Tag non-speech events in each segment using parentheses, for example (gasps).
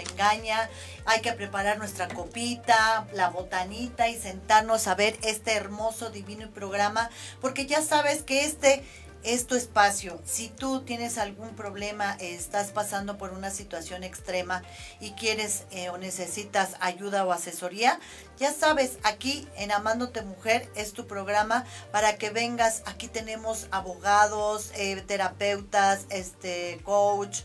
engaña, hay que preparar nuestra copita, la botanita y sentarnos a ver este hermoso, divino programa, porque ya sabes que este es tu espacio. Si tú tienes algún problema, estás pasando por una situación extrema y quieres eh, o necesitas ayuda o asesoría, ya sabes, aquí en Amándote Mujer es tu programa para que vengas. Aquí tenemos abogados, eh, terapeutas, este coach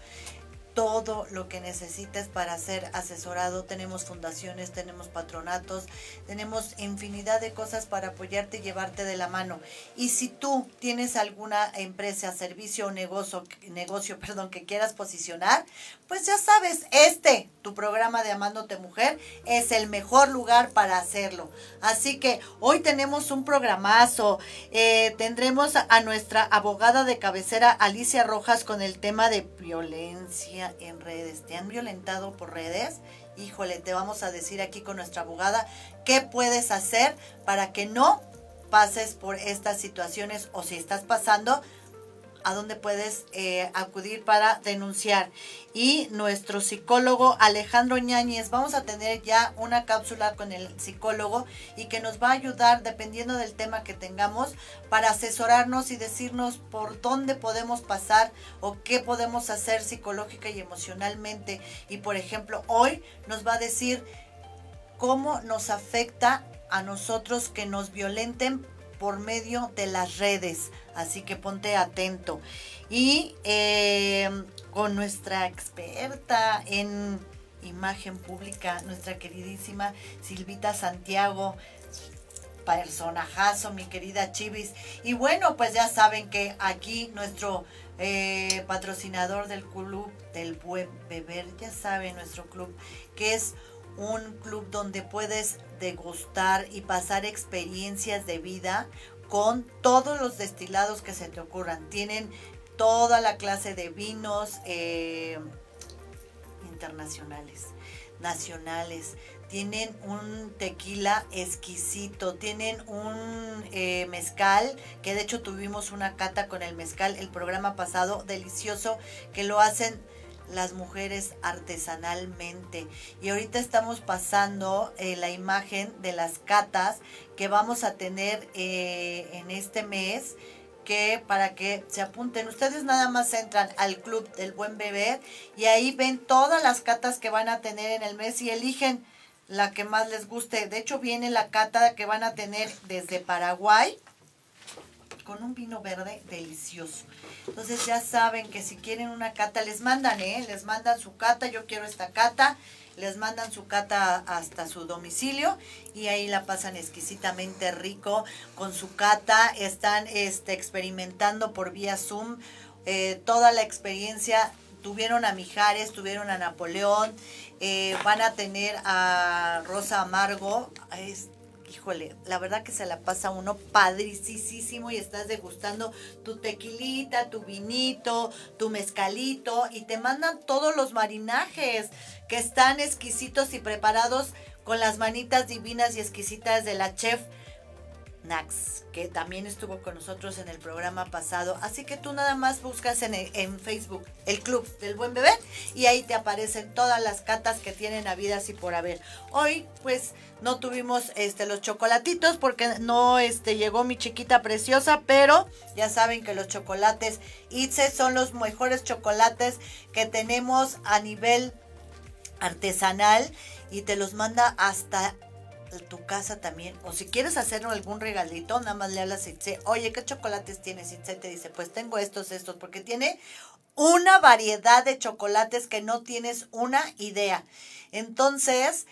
todo lo que necesites para ser asesorado. Tenemos fundaciones, tenemos patronatos, tenemos infinidad de cosas para apoyarte y llevarte de la mano. Y si tú tienes alguna empresa, servicio o negocio, negocio (laughs) perdón, que quieras posicionar, pues ya sabes, este, tu programa de Amándote Mujer, es el mejor lugar para hacerlo. Así que hoy tenemos un programazo. Eh, tendremos a nuestra abogada de cabecera, Alicia Rojas, con el tema de violencia en redes, te han violentado por redes, híjole, te vamos a decir aquí con nuestra abogada qué puedes hacer para que no pases por estas situaciones o si estás pasando, a dónde puedes eh, acudir para denunciar. Y nuestro psicólogo Alejandro Ñáñez, vamos a tener ya una cápsula con el psicólogo y que nos va a ayudar, dependiendo del tema que tengamos, para asesorarnos y decirnos por dónde podemos pasar o qué podemos hacer psicológica y emocionalmente. Y por ejemplo, hoy nos va a decir cómo nos afecta a nosotros que nos violenten por medio de las redes. Así que ponte atento. Y eh, con nuestra experta en imagen pública, nuestra queridísima Silvita Santiago, personajazo, mi querida Chivis. Y bueno, pues ya saben que aquí nuestro eh, patrocinador del club del buen beber, ya saben, nuestro club, que es un club donde puedes degustar y pasar experiencias de vida con todos los destilados que se te ocurran. Tienen toda la clase de vinos eh, internacionales, nacionales. Tienen un tequila exquisito, tienen un eh, mezcal, que de hecho tuvimos una cata con el mezcal el programa pasado, delicioso, que lo hacen las mujeres artesanalmente. Y ahorita estamos pasando eh, la imagen de las catas que vamos a tener eh, en este mes que para que se apunten. Ustedes nada más entran al Club del Buen Beber y ahí ven todas las catas que van a tener en el mes y eligen la que más les guste. De hecho, viene la cata que van a tener desde Paraguay con un vino verde delicioso. Entonces ya saben que si quieren una cata, les mandan, ¿eh? Les mandan su cata, yo quiero esta cata, les mandan su cata hasta su domicilio y ahí la pasan exquisitamente rico con su cata, están este, experimentando por vía Zoom eh, toda la experiencia. Tuvieron a Mijares, tuvieron a Napoleón, eh, van a tener a Rosa Amargo, híjole, la verdad que se la pasa uno padricísimo y estás degustando tu tequilita, tu vinito, tu mezcalito y te mandan todos los marinajes que están exquisitos y preparados con las manitas divinas y exquisitas de la chef Nax, que también estuvo con nosotros en el programa pasado. Así que tú nada más buscas en, Facebook el Club del Buen Bebé y ahí te aparecen todas las catas que tienen habidas y por haber. Hoy, pues, no tuvimos este, los chocolatitos porque no este, llegó mi chiquita preciosa, pero ya saben que los chocolates Itze son los mejores chocolates que tenemos a nivel artesanal y te los manda hasta tu casa también, o si quieres hacer algún regalito, nada más le hablas y dice, oye, ¿qué chocolates tienes? Y te dice, pues tengo estos, estos, porque tiene una variedad de chocolates que no tienes una idea. Entonces,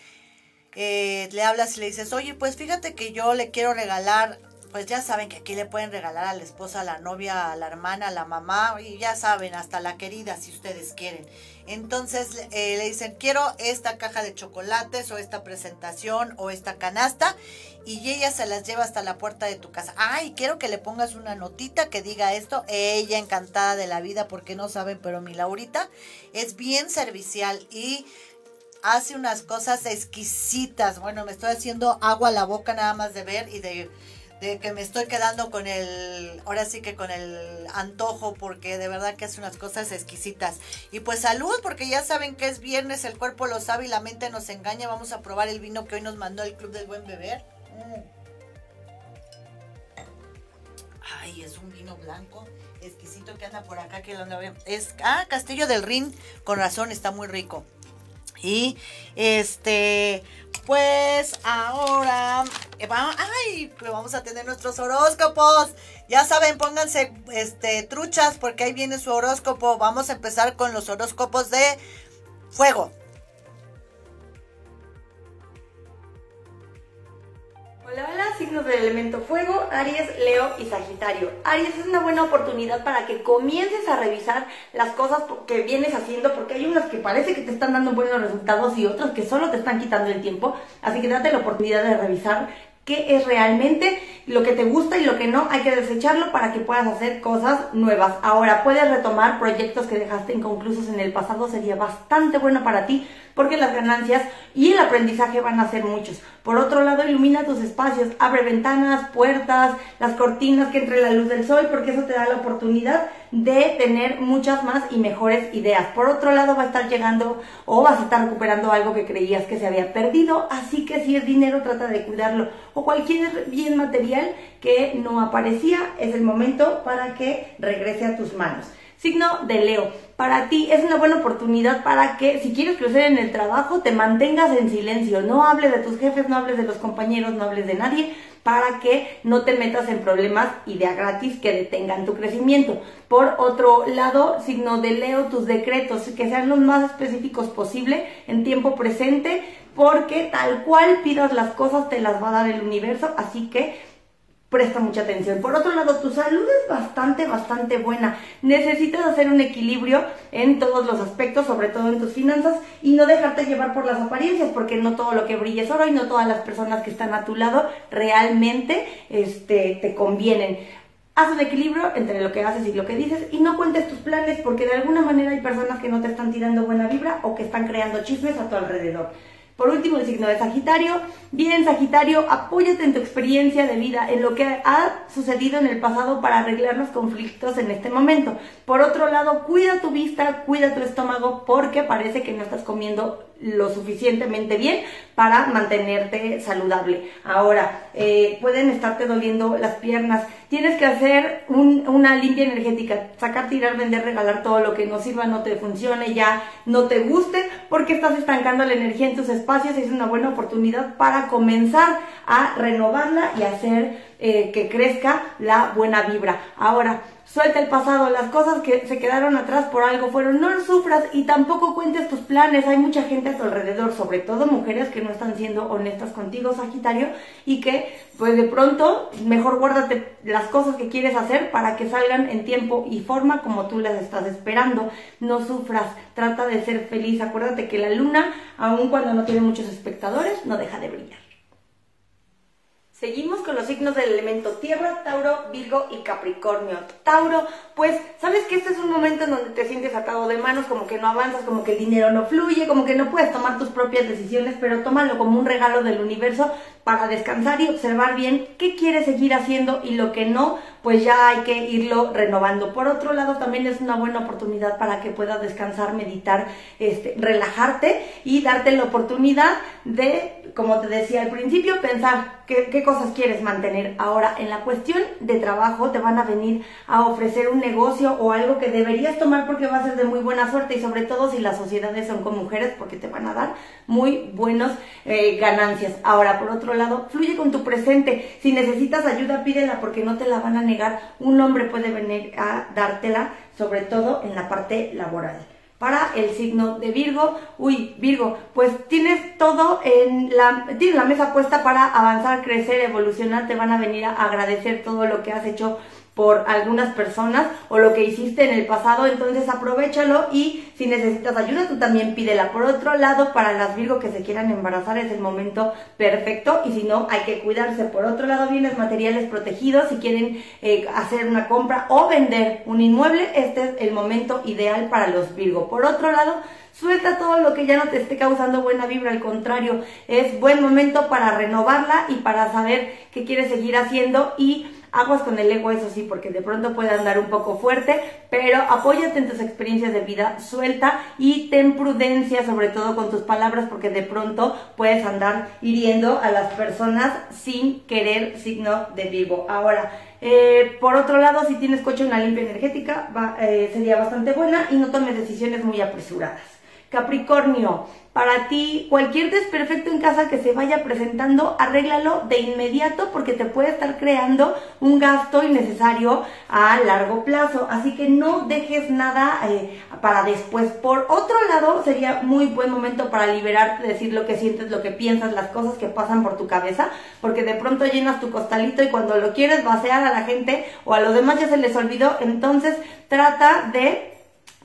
eh, le hablas y le dices, oye, pues fíjate que yo le quiero regalar, pues ya saben que aquí le pueden regalar a la esposa, a la novia, a la hermana, a la mamá, y ya saben, hasta la querida, si ustedes quieren. Entonces eh, le dicen, quiero esta caja de chocolates o esta presentación o esta canasta y ella se las lleva hasta la puerta de tu casa. Ay, quiero que le pongas una notita que diga esto. Ella encantada de la vida porque no saben, pero mi Laurita es bien servicial y hace unas cosas exquisitas. Bueno, me estoy haciendo agua a la boca nada más de ver y de que me estoy quedando con el, ahora sí que con el antojo, porque de verdad que hace unas cosas exquisitas. Y pues salud, porque ya saben que es viernes, el cuerpo lo sabe y la mente nos engaña. Vamos a probar el vino que hoy nos mandó el Club del Buen Beber. Mm. Ay, es un vino blanco exquisito que anda por acá, que lo anda Es, ah, Castillo del Rin, con razón, está muy rico. Y este, pues ahora, eh, ay, pues vamos a tener nuestros horóscopos. Ya saben, pónganse este, truchas porque ahí viene su horóscopo. Vamos a empezar con los horóscopos de fuego. Hola, hola, signos del elemento fuego, Aries, Leo y Sagitario. Aries es una buena oportunidad para que comiences a revisar las cosas que vienes haciendo, porque hay unas que parece que te están dando buenos resultados y otras que solo te están quitando el tiempo. Así que date la oportunidad de revisar qué es realmente lo que te gusta y lo que no, hay que desecharlo para que puedas hacer cosas nuevas. Ahora, puedes retomar proyectos que dejaste inconclusos en el pasado, sería bastante bueno para ti porque las ganancias y el aprendizaje van a ser muchos. Por otro lado, ilumina tus espacios, abre ventanas, puertas, las cortinas que entre la luz del sol, porque eso te da la oportunidad de tener muchas más y mejores ideas. Por otro lado, va a estar llegando o vas a estar recuperando algo que creías que se había perdido, así que si es dinero, trata de cuidarlo. O cualquier bien material que no aparecía, es el momento para que regrese a tus manos. Signo de Leo. Para ti es una buena oportunidad para que si quieres crecer en el trabajo te mantengas en silencio. No hables de tus jefes, no hables de los compañeros, no hables de nadie para que no te metas en problemas ideas gratis que detengan tu crecimiento. Por otro lado, signo de Leo, tus decretos que sean los más específicos posible en tiempo presente porque tal cual pidas las cosas te las va a dar el universo, así que presta mucha atención. Por otro lado, tu salud es bastante, bastante buena. Necesitas hacer un equilibrio en todos los aspectos, sobre todo en tus finanzas, y no dejarte llevar por las apariencias, porque no todo lo que brilla es oro y no todas las personas que están a tu lado realmente este, te convienen. Haz un equilibrio entre lo que haces y lo que dices y no cuentes tus planes porque de alguna manera hay personas que no te están tirando buena vibra o que están creando chismes a tu alrededor. Por último, el signo de Sagitario. Bien, Sagitario, apóyate en tu experiencia de vida, en lo que ha sucedido en el pasado para arreglar los conflictos en este momento. Por otro lado, cuida tu vista, cuida tu estómago, porque parece que no estás comiendo lo suficientemente bien para mantenerte saludable. Ahora, eh, pueden estarte doliendo las piernas. Tienes que hacer una limpia energética, sacar, tirar, vender, regalar todo lo que no sirva, no te funcione, ya no te guste, porque estás estancando la energía en tus espacios es una buena oportunidad para comenzar a renovarla y hacer eh, que crezca la buena vibra. Ahora, Suelta el pasado, las cosas que se quedaron atrás por algo fueron, no sufras y tampoco cuentes tus planes. Hay mucha gente a tu alrededor, sobre todo mujeres que no están siendo honestas contigo, Sagitario, y que pues de pronto mejor guárdate las cosas que quieres hacer para que salgan en tiempo y forma como tú las estás esperando. No sufras, trata de ser feliz. Acuérdate que la luna, aun cuando no tiene muchos espectadores, no deja de brillar. Seguimos con los signos del elemento tierra, Tauro, Virgo y Capricornio. Tauro, pues sabes que este es un momento en donde te sientes atado de manos, como que no avanzas, como que el dinero no fluye, como que no puedes tomar tus propias decisiones, pero tómalo como un regalo del universo para descansar y observar bien qué quieres seguir haciendo y lo que no, pues ya hay que irlo renovando. Por otro lado, también es una buena oportunidad para que puedas descansar, meditar, este, relajarte y darte la oportunidad de, como te decía al principio, pensar qué, qué cosas quieres mantener. Ahora, en la cuestión de trabajo, te van a venir a ofrecer un negocio o algo que deberías tomar porque va a ser de muy buena suerte y sobre todo si las sociedades son con mujeres porque te van a dar muy buenas eh, ganancias. Ahora, por otro lado, fluye con tu presente. Si necesitas ayuda, pídela porque no te la van a negar. Un hombre puede venir a dártela, sobre todo en la parte laboral para el signo de Virgo. Uy, Virgo, pues tienes todo en la, tienes la mesa puesta para avanzar, crecer, evolucionar. Te van a venir a agradecer todo lo que has hecho por algunas personas o lo que hiciste en el pasado, entonces aprovechalo y si necesitas ayuda tú también pídela. Por otro lado, para las Virgo que se quieran embarazar es el momento perfecto y si no hay que cuidarse. Por otro lado, bienes materiales protegidos, si quieren eh, hacer una compra o vender un inmueble, este es el momento ideal para los Virgo. Por otro lado, Suelta todo lo que ya no te esté causando buena vibra, al contrario, es buen momento para renovarla y para saber qué quieres seguir haciendo y aguas con el ego, eso sí, porque de pronto puede andar un poco fuerte, pero apóyate en tus experiencias de vida, suelta y ten prudencia sobre todo con tus palabras porque de pronto puedes andar hiriendo a las personas sin querer signo de vivo. Ahora, eh, por otro lado, si tienes coche, una limpia energética eh, sería bastante buena y no tomes decisiones muy apresuradas. Capricornio, para ti, cualquier desperfecto en casa que se vaya presentando, arréglalo de inmediato porque te puede estar creando un gasto innecesario a largo plazo. Así que no dejes nada eh, para después. Por otro lado, sería muy buen momento para liberarte, decir lo que sientes, lo que piensas, las cosas que pasan por tu cabeza, porque de pronto llenas tu costalito y cuando lo quieres vaciar a la gente o a los demás ya se les olvidó. Entonces, trata de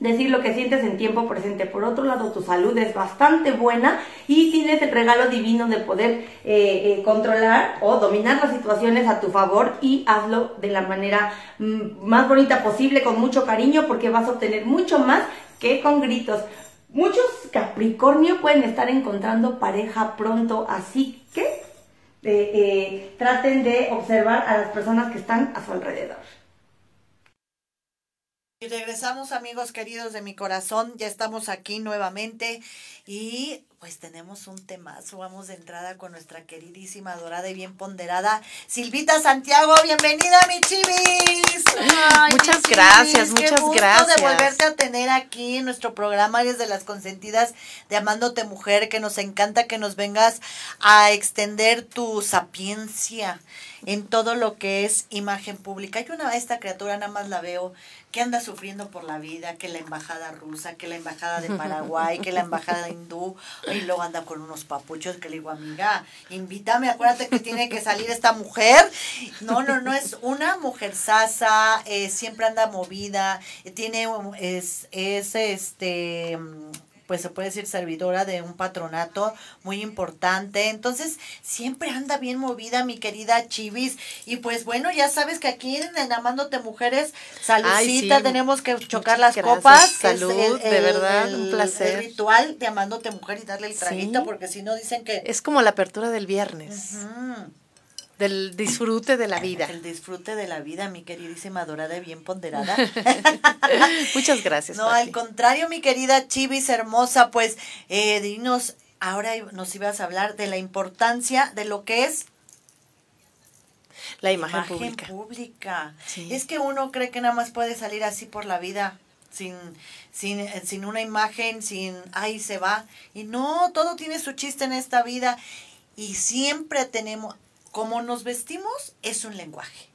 decir lo que sientes en tiempo presente. Por otro lado, tu salud es bastante buena y tienes el regalo divino de poder eh, eh, controlar o dominar las situaciones a tu favor y hazlo de la manera mm, más bonita posible, con mucho cariño, porque vas a obtener mucho más que con gritos. Muchos Capricornio pueden estar encontrando pareja pronto, así que eh, traten de observar a las personas que están a su alrededor. Y regresamos amigos queridos de mi corazón, ya estamos aquí nuevamente y pues tenemos un temazo, vamos de entrada con nuestra queridísima, dorada y bien ponderada Silvita Santiago, bienvenida mi chivis. muchas gracias, muchas qué gusto gracias. de volverte a tener aquí en nuestro programa Eres de las consentidas de Amándote Mujer, que nos encanta que nos vengas a extender tu sapiencia en todo lo que es imagen pública. Hay una esta criatura nada más la veo que anda sufriendo por la vida, que la embajada rusa, que la embajada de Paraguay, que la embajada hindú, y luego anda con unos papuchos que le digo, amiga, invítame, acuérdate que tiene que salir esta mujer. No, no, no, es una mujer sasa, eh, siempre anda movida, tiene, es, es este pues se puede decir servidora de un patronato muy importante. Entonces, siempre anda bien movida mi querida Chivis. Y pues bueno, ya sabes que aquí en Amándote Mujeres, saludcita, tenemos que chocar las copas. Salud, de verdad, un placer. El ritual de Amándote Mujer y darle el traguito, porque si no dicen que... Es como la apertura del viernes del disfrute de la vida. El disfrute de la vida, mi queridísima dorada y bien ponderada. (laughs) Muchas gracias. No, al contrario, mi querida Chivis hermosa, pues eh, dinos, ahora nos ibas a hablar de la importancia de lo que es la imagen, pública. pública. Es que uno cree que nada más puede salir así por la vida sin, sin, sin una imagen, sin, ahí se va. Y no, todo tiene su chiste en esta vida. Y siempre tenemos, como nos vestimos es un lenguaje.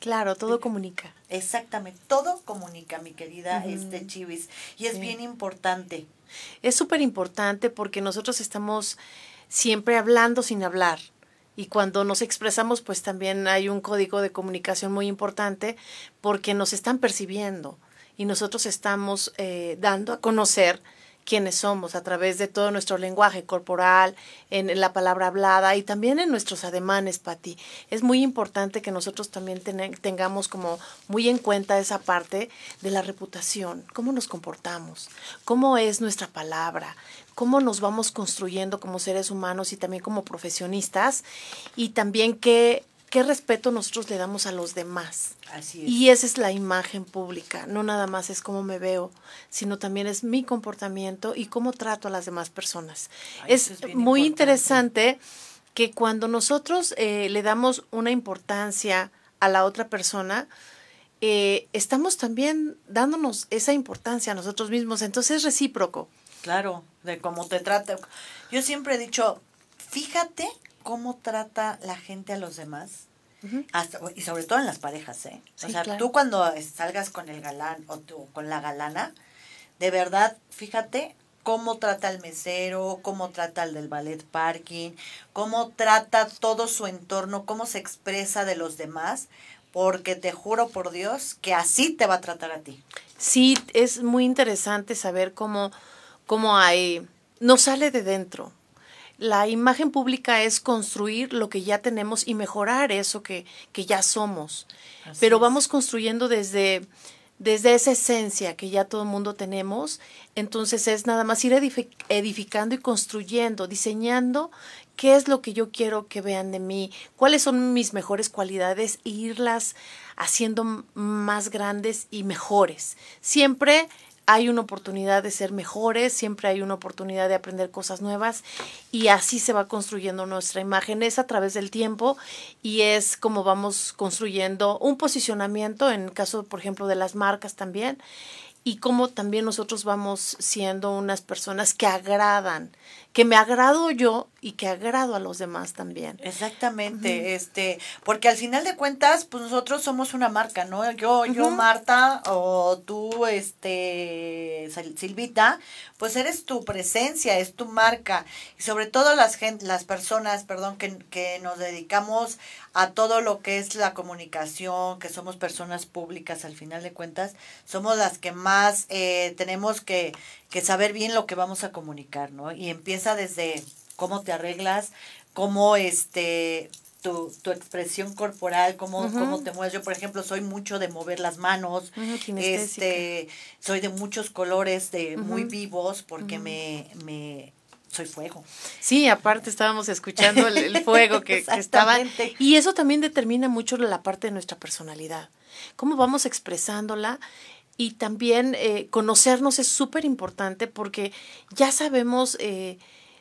Claro, todo comunica. Exactamente, todo comunica, mi querida este Chivis. Y es bien importante. Es súper importante porque nosotros estamos siempre hablando sin hablar. Y cuando nos expresamos, pues también hay un código de comunicación muy importante porque nos están percibiendo y nosotros estamos eh, dando a conocer quiénes somos a través de todo nuestro lenguaje corporal, en la palabra hablada y también en nuestros ademanes, Pati. Es muy importante que nosotros también tengamos como muy en cuenta esa parte de la reputación, cómo nos comportamos, cómo es nuestra palabra, cómo nos vamos construyendo como seres humanos y también como profesionistas y también qué qué respeto nosotros le damos a los demás. Así es. Y esa es la imagen pública, no nada más es cómo me veo, sino también es mi comportamiento y cómo trato a las demás personas. es, muy interesante que cuando nosotros eh, le damos una importancia a la otra persona, eh, estamos también dándonos esa importancia a nosotros mismos, entonces es recíproco. Claro, de cómo te trata. Yo siempre he dicho, fíjate cómo trata la gente a los demás. y sobre todo en las parejas, ¿eh? o sea, tú cuando salgas con el galán o tú, con la galana, de verdad, fíjate cómo trata al mesero, cómo trata al del ballet parking, cómo trata todo su entorno, cómo se expresa de los demás, porque te juro por Dios que así te va a tratar a ti. Sí, es muy interesante saber cómo, cómo hay, no sale de dentro. La imagen pública es construir lo que ya tenemos y mejorar eso que, que ya somos. Pero vamos construyendo desde, desde esa esencia que ya todo el mundo tenemos. Entonces es nada más ir edificando y construyendo, diseñando qué es lo que yo quiero que vean de mí, cuáles son mis mejores cualidades e irlas haciendo más grandes y mejores. Siempre hay una oportunidad de ser mejores, siempre hay una oportunidad de aprender cosas nuevas y así se va construyendo nuestra imagen. Es a través del tiempo y es como vamos construyendo un posicionamiento, en el caso, por ejemplo, de las marcas también, y cómo también nosotros vamos siendo unas personas que agradan, que me agrado yo y que agrado a los demás también. Exactamente, este, porque al final de cuentas, pues nosotros somos una marca, ¿no? Yo, yo Marta, o tú, este, Silvita, pues eres tu presencia, es tu marca, y sobre todo las gente, las personas, perdón, que, que nos dedicamos a todo lo que es la comunicación, que somos personas públicas al final de cuentas, somos las que más eh, tenemos que, que saber bien lo que vamos a comunicar, ¿no? Y empieza desde cómo te arreglas, cómo este tu, tu expresión corporal, cómo, cómo te mueves. Yo, por ejemplo, soy mucho de mover las manos, este, soy de muchos colores, de muy vivos, porque me, me soy fuego. Sí, aparte estábamos escuchando el, fuego que, (laughs) que, estaba. Y eso también determina mucho la parte de nuestra personalidad. Cómo vamos expresándola y también eh, conocernos es súper importante porque ya sabemos eh,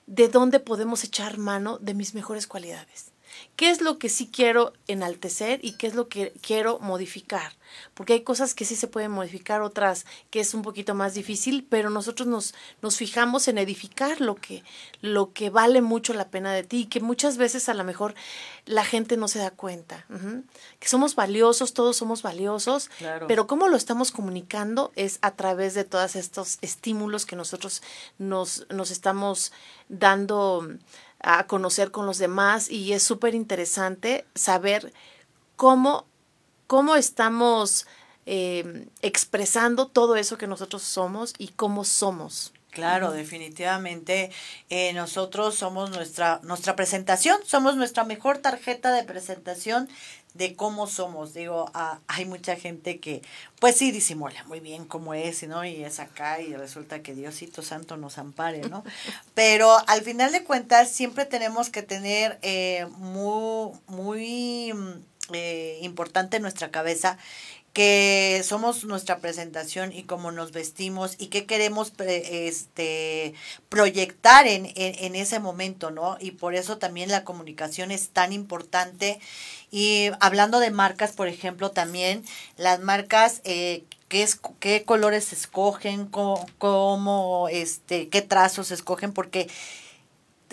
de dónde podemos echar mano de mis mejores cualidades. ¿Qué es lo que sí quiero enaltecer y qué es lo que quiero modificar? Porque hay cosas que sí se pueden modificar, otras que es un poquito más difícil, pero nosotros nos, nos fijamos en edificar lo que, lo que vale mucho la pena de ti y que muchas veces a lo mejor la gente no se da cuenta. Que somos valiosos, todos somos valiosos, pero cómo lo estamos comunicando es a través de todos estos estímulos que nosotros nos, nos estamos dando a conocer con los demás y es súper interesante saber cómo, cómo estamos eh, expresando todo eso que nosotros somos y cómo somos. Claro, definitivamente eh, nosotros somos nuestra, nuestra presentación, somos nuestra mejor tarjeta de presentación de cómo somos. Digo, ah, hay mucha gente que, pues sí, disimula muy bien cómo es, ¿no? Y es acá y resulta que Diosito Santo nos ampare, ¿no? (laughs) Pero al final de cuentas siempre tenemos que tener eh, muy, muy mm, eh, importante en nuestra cabeza que somos nuestra presentación y cómo nos vestimos y qué queremos este, proyectar en, en, ese momento, ¿no? Y por eso también la comunicación es tan importante. Y hablando de marcas, por ejemplo, también las marcas... Eh, qué, es, qué colores escogen, cómo, cómo, este, qué trazos escogen, porque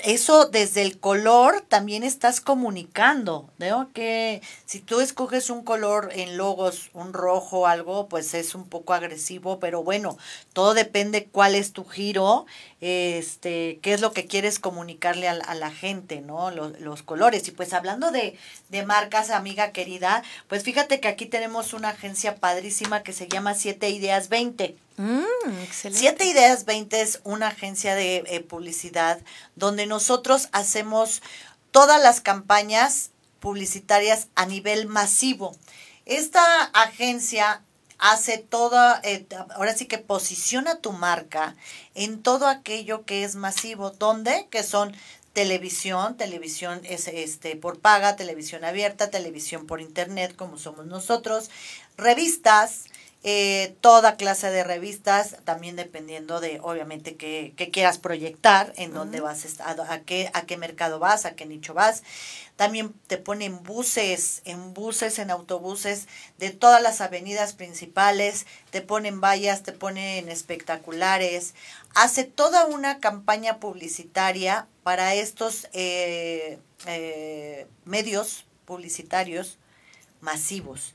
eso desde el color también estás comunicando, ¿no? Que si tú escoges un color en logos, un rojo algo, pues es un poco agresivo, pero bueno, todo depende cuál es tu giro, este, qué es lo que quieres comunicarle a, la gente, ¿no? Los, los, colores. Y pues hablando de, de marcas, amiga querida, pues fíjate que aquí tenemos una agencia padrísima que se llama Siete Ideas 20. Mm, Siete Ideas 20 es una agencia de eh, publicidad donde nosotros hacemos todas las campañas publicitarias a nivel masivo. Esta agencia hace toda, eh, ahora sí que posiciona tu marca en todo aquello que es masivo, donde que son televisión, televisión es este por paga, televisión abierta, televisión por internet, como somos nosotros, revistas, eh, toda clase de revistas, también dependiendo de, obviamente, qué, quieras proyectar, en dónde vas, a, a, qué, a qué mercado vas, a qué nicho vas. También te ponen buses, en buses, en autobuses de todas las avenidas principales, te ponen vallas, te ponen espectaculares. Hace toda una campaña publicitaria para estos eh, eh, medios publicitarios masivos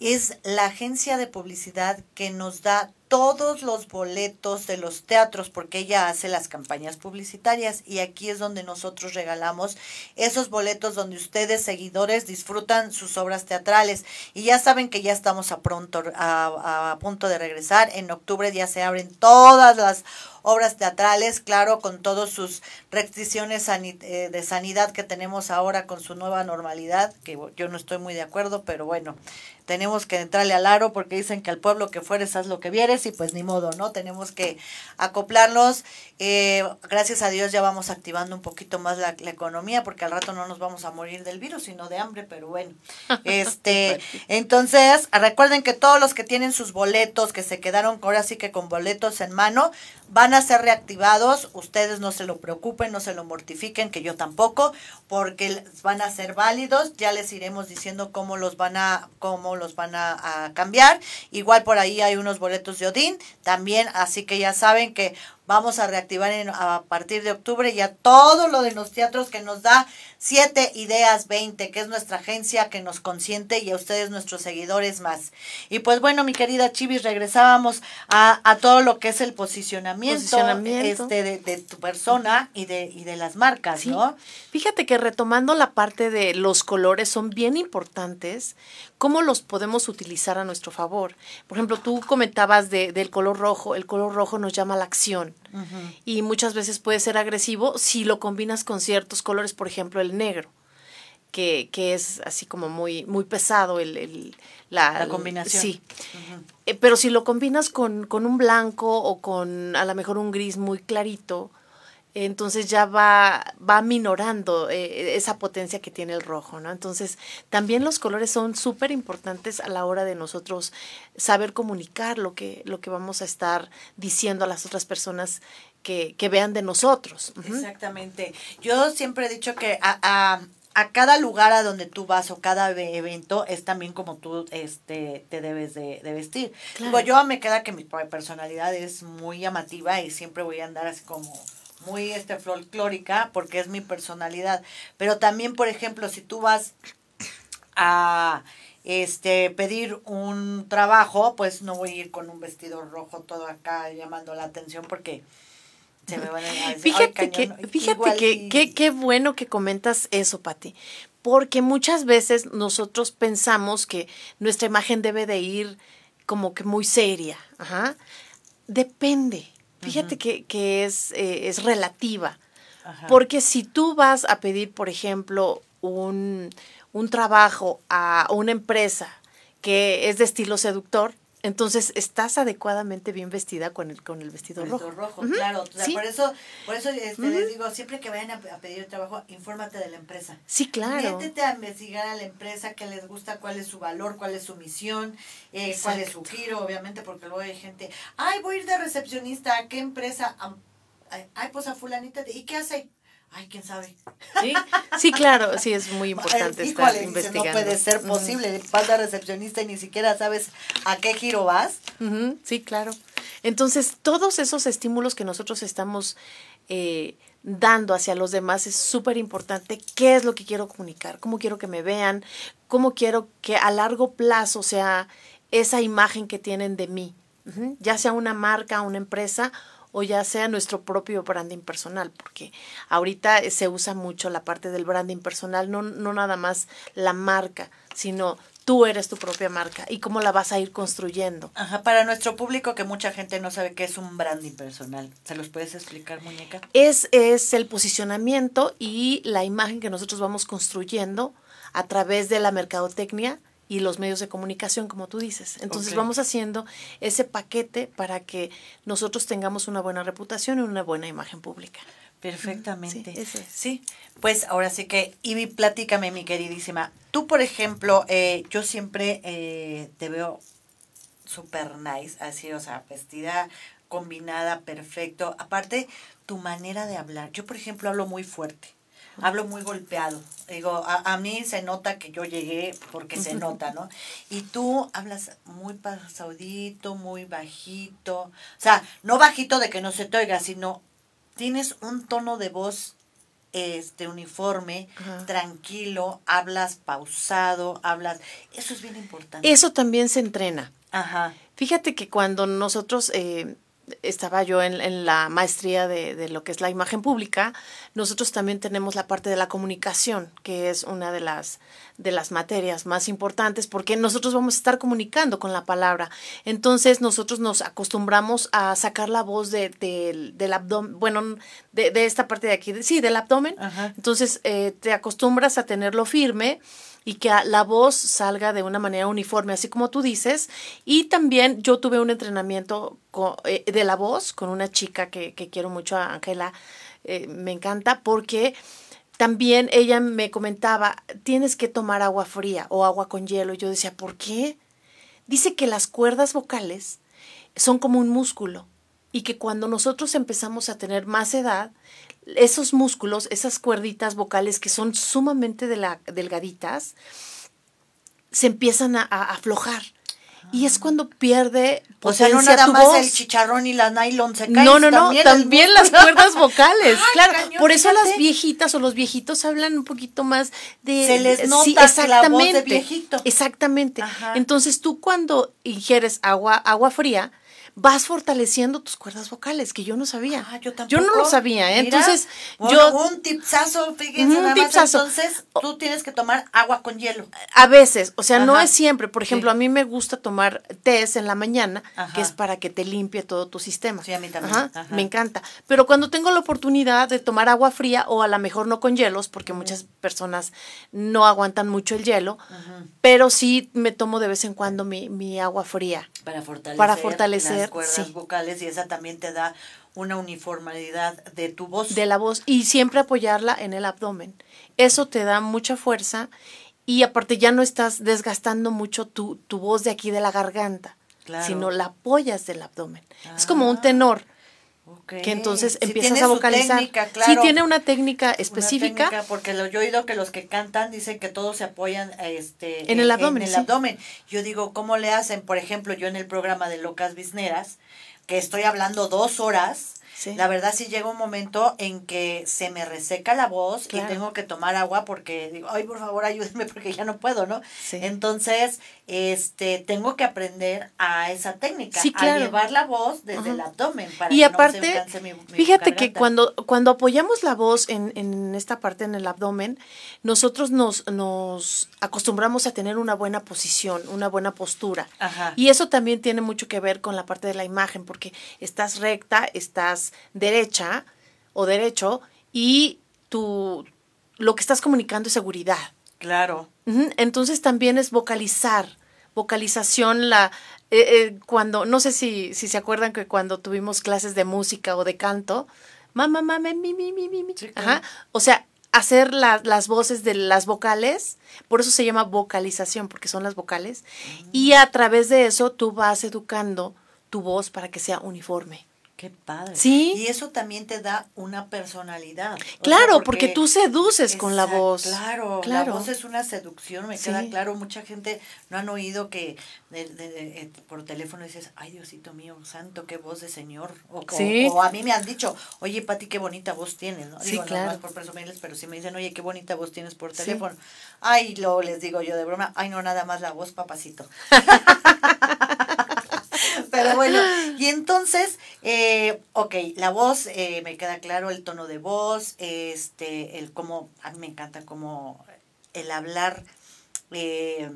es la agencia de publicidad que nos da todos los boletos de los teatros porque ella hace las campañas publicitarias y aquí es donde nosotros regalamos esos boletos donde ustedes seguidores disfrutan sus obras teatrales. Y ya saben que ya estamos a pronto a, punto de regresar. En octubre ya se abren todas las obras teatrales, claro, con todas sus restricciones eh, de sanidad que tenemos ahora con su nueva normalidad, que yo no estoy muy de acuerdo, pero bueno, tenemos que entrarle al aro porque dicen que al pueblo que fueres haz lo que vieres y pues ni modo, ¿no? Tenemos que acoplarlos. Eh, gracias a Dios ya vamos activando un poquito más la, economía porque al rato no nos vamos a morir del virus, sino de hambre, pero bueno. (laughs) este, entonces, recuerden que todos los que tienen sus boletos, que se quedaron ahora sí que con boletos en mano, van a ser reactivados. Ustedes no se lo preocupen, no se lo mortifiquen, que yo tampoco, porque van a ser válidos. Ya les iremos diciendo cómo los van a, cómo los van a, cambiar. Igual por ahí hay unos boletos de Odín también, así que ya saben que vamos a reactivar a partir de octubre ya todo lo de los teatros que nos da 7 ideas 20, que es nuestra agencia que nos consiente y a ustedes nuestros seguidores más. Y pues bueno, mi querida Chivis, regresábamos a, a todo lo que es el posicionamiento, este de, tu persona y de, y de las marcas, ¿no? Fíjate que retomando la parte de los colores son bien importantes, cómo los podemos utilizar a nuestro favor. Por ejemplo, tú comentabas de, del color rojo, el color rojo nos llama la acción y muchas veces puede ser agresivo si lo combinas con ciertos colores, por ejemplo, el negro. Que, que es así como muy, muy pesado el, el la, combinación. Sí. Eh, pero si lo combinas con, con un blanco o con a lo mejor un gris muy clarito, entonces ya va, va minorando eh, esa potencia que tiene el rojo, ¿no? Entonces, también los colores son súper importantes a la hora de nosotros saber comunicar lo que, lo que vamos a estar diciendo a las otras personas que, que vean de nosotros. Exactamente. Yo siempre he dicho que a, a, a, cada lugar a donde tú vas o cada evento es también como tú este, te debes de, vestir. yo me queda que mi personalidad es muy llamativa y siempre voy a andar así como muy este folclórica porque es mi personalidad. Pero también, por ejemplo, si tú vas a este pedir un trabajo, pues no voy a ir con un vestido rojo todo acá llamando la atención porque se me van a decir, (laughs) Fíjate que fíjate que qué bueno que comentas eso, Pati, porque muchas veces nosotros pensamos que nuestra imagen debe de ir como que muy seria, ajá. Depende. Fíjate que, que es, eh, es relativa. Porque si tú vas a pedir, por ejemplo, un, un trabajo a una empresa que es de estilo seductor, entonces estás adecuadamente bien vestida con el con el vestido, rojo. rojo claro. Por eso, por eso este, les digo, siempre que vayan a, pedir trabajo, infórmate de la empresa. Sí, claro. Métete a investigar a la empresa, qué les gusta, cuál es su valor, cuál es su misión, eh, cuál es su giro, obviamente, porque luego hay gente, ay, voy a ir de recepcionista, ¿a qué empresa? Ay, pues a fulanita, ¿y qué hace? Ay, quién sabe. Sí, sí claro, sí, es muy importante estar investigando. no puede ser posible, vas de recepcionista y ni siquiera sabes a qué giro vas. Sí, claro. Entonces, todos esos estímulos que nosotros estamos eh, dando hacia los demás es súper importante. ¿Qué es lo que quiero comunicar? ¿Cómo quiero que me vean? ¿Cómo quiero que a largo plazo sea esa imagen que tienen de mí? Ya sea una marca, una empresa o ya sea nuestro propio branding personal, porque ahorita se usa mucho la parte del branding personal, no, no nada más la marca, sino tú eres tu propia marca y cómo la vas a ir construyendo. Ajá, para nuestro público que mucha gente no sabe qué es un branding personal, ¿se los puedes explicar, muñeca? Es, es el posicionamiento y la imagen que nosotros vamos construyendo a través de la mercadotecnia y los medios de comunicación, como tú dices. Entonces vamos haciendo ese paquete para que nosotros tengamos una buena reputación y una buena imagen pública. Perfectamente. Sí, sí. pues ahora sí que, Ivy, platícame, mi queridísima. Tú, por ejemplo, eh, yo siempre eh, te veo súper nice, así, o sea, vestida, combinada, perfecto. Aparte, tu manera de hablar. Yo, por ejemplo, hablo muy fuerte hablo muy golpeado. Digo, a, mí se nota que yo llegué porque se nota, ¿no? Y tú hablas muy pasadito, muy bajito. O sea, no bajito de que no se te oiga, sino tienes un tono de voz este uniforme, tranquilo, hablas pausado, hablas, eso es bien importante. Eso también se entrena. Ajá. Fíjate que cuando nosotros eh, estaba yo en, en la maestría de, de, lo que es la imagen pública, nosotros también tenemos la parte de la comunicación, que es una de las, de las materias más importantes, porque nosotros vamos a estar comunicando con la palabra. Entonces nosotros nos acostumbramos a sacar la voz de, de del abdomen, bueno, de, de, esta parte de aquí, sí, del abdomen. Ajá. Entonces eh, te acostumbras a tenerlo firme y que la voz salga de una manera uniforme, así como tú dices. Y también yo tuve un entrenamiento con, eh, de la voz con una chica que, que quiero mucho, Ángela, eh, me encanta, porque también ella me comentaba, tienes que tomar agua fría o agua con hielo. Y yo decía, ¿por qué? Dice que las cuerdas vocales son como un músculo y que cuando nosotros empezamos a tener más edad, esos músculos, esas cuerditas vocales que son sumamente de la, delgaditas, se empiezan a, a aflojar. Y es cuando pierde o sea, no nada más voz. el chicharrón y la nylon se caen. No, no, no, también, también las cuerdas (laughs) vocales. Ay, claro, cañón, por eso fíjate. las viejitas o los viejitos hablan un poquito más de se les nota sí, exactamente, la voz de viejito. Exactamente. Ajá. Entonces, tú cuando ingieres agua agua fría, vas fortaleciendo tus cuerdas vocales, que yo no sabía. Ah, yo tampoco. Yo no lo sabía, ¿eh? Mira, Entonces, bueno, yo... Un tipsazo, fíjense, un nada tipsazo. más. Entonces, tú tienes que tomar agua con hielo. A veces, o sea, Ajá. no es siempre. Por ejemplo, Sí. a mí me gusta tomar tés en la mañana, Ajá. que es para que te limpie todo tu sistema. Sí, a mí también. Ajá. Me encanta. Pero cuando tengo la oportunidad de tomar agua fría, o a lo mejor no con hielos, porque muchas personas no aguantan mucho el hielo, pero sí me tomo de vez en cuando mi, mi agua fría. Para fortalecer, Para fortalecer, cuerdas sí. vocales y esa también te da una uniformidad de tu voz. de la voz y siempre apoyarla en el abdomen. Eso te da mucha fuerza y aparte ya no estás desgastando mucho tu, tu voz de aquí de la garganta, Claro. sino la apoyas del abdomen. Es como un Ah. tenor Ok. que entonces Sí empiezas a vocalizar. técnica, claro. Sí tiene una técnica Una específica. técnica, porque lo, yo he oído que los que cantan dicen que todos se apoyan este, En el abdomen, En el sí. abdomen. Yo digo, ¿cómo le hacen? Por ejemplo, yo en el programa de Locas Bisneras, que estoy hablando dos horas, Sí. la verdad sí llega un momento en que se me reseca la voz Claro. y tengo que tomar agua porque digo, ay, por favor, ayúdenme porque ya no puedo, ¿no? Sí. Entonces, este, tengo que aprender a esa técnica, Sí, claro. a llevar la voz desde Ajá. el abdomen para Y que aparte, no se canse mi, mi fíjate que cuando, cuando apoyamos la voz en, en esta parte, en el abdomen, nosotros nos, nos acostumbramos a tener una buena posición, una buena postura. Ajá. Y eso también tiene mucho que ver con la parte de la imagen, porque estás recta, estás derecha o derecho y tu, lo que estás comunicando es seguridad. Claro. Entonces también es vocalizar, vocalización, la eh, eh, cuando, no sé si, si se acuerdan que cuando tuvimos clases de música o de canto, mamá, mamá, mi, mi, mi, mi, mi. Sí, claro. Ajá. O sea, hacer la- las voces de las vocales, por eso se llama vocalización, porque son las vocales, y a través de eso tú vas educando tu voz para que sea uniforme. Qué padre. Sí. Y eso también te da una personalidad. O sea, Claro, porque, tú seduces con la voz. Claro, Claro. la voz es una seducción, me Sí. queda claro. Mucha gente no han oído que de- de- de- eh, por teléfono dices, ay Diosito mío, santo, qué voz de señor. O, Sí. o a mí me han dicho, oye Pati, qué bonita voz tienes. ¿no? Sí, Digo, no claro. más por presumirles, pero si me dicen, oye, qué bonita voz tienes por Sí. teléfono. Ay, luego les digo yo de broma, ay no, nada más la voz, papacito. (laughs) Pero bueno, (laughs) y entonces, eh, ok, la voz, eh, me queda claro el tono de voz, este, el cómo, a mí me encanta como el hablar eh,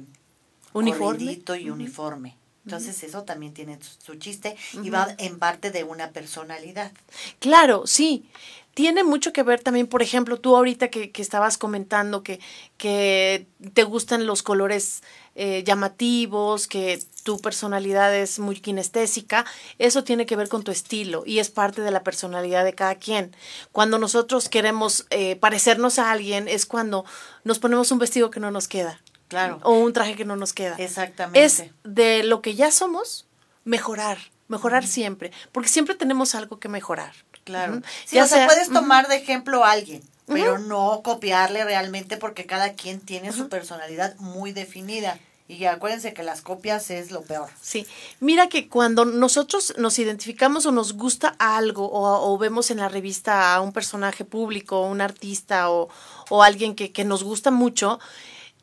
Uniforme. y uniforme. Entonces eso también tiene su, su chiste y va en parte de una personalidad. Claro, sí. Tiene mucho que ver también, por ejemplo, tú ahorita que, que estabas comentando que, que te gustan los colores eh, llamativos, que tu personalidad es muy kinestésica, eso tiene que ver con tu estilo y es parte de la personalidad de cada quien. Cuando nosotros queremos eh, parecernos a alguien es cuando nos ponemos un vestido que no nos queda Claro, o un traje que no nos queda. exactamente. Es de lo que ya somos, mejorar, mejorar siempre, porque siempre tenemos algo que mejorar. Claro. Ujú. Sí, Ya o sea, sea- puedes tomar de ejemplo a alguien, pero no copiarle realmente porque cada quien tiene su personalidad muy definida. Y acuérdense que las copias es lo peor. Sí, mira que cuando nosotros nos identificamos o nos gusta algo o, o vemos en la revista a un personaje público, un artista o, o alguien que, que nos gusta mucho,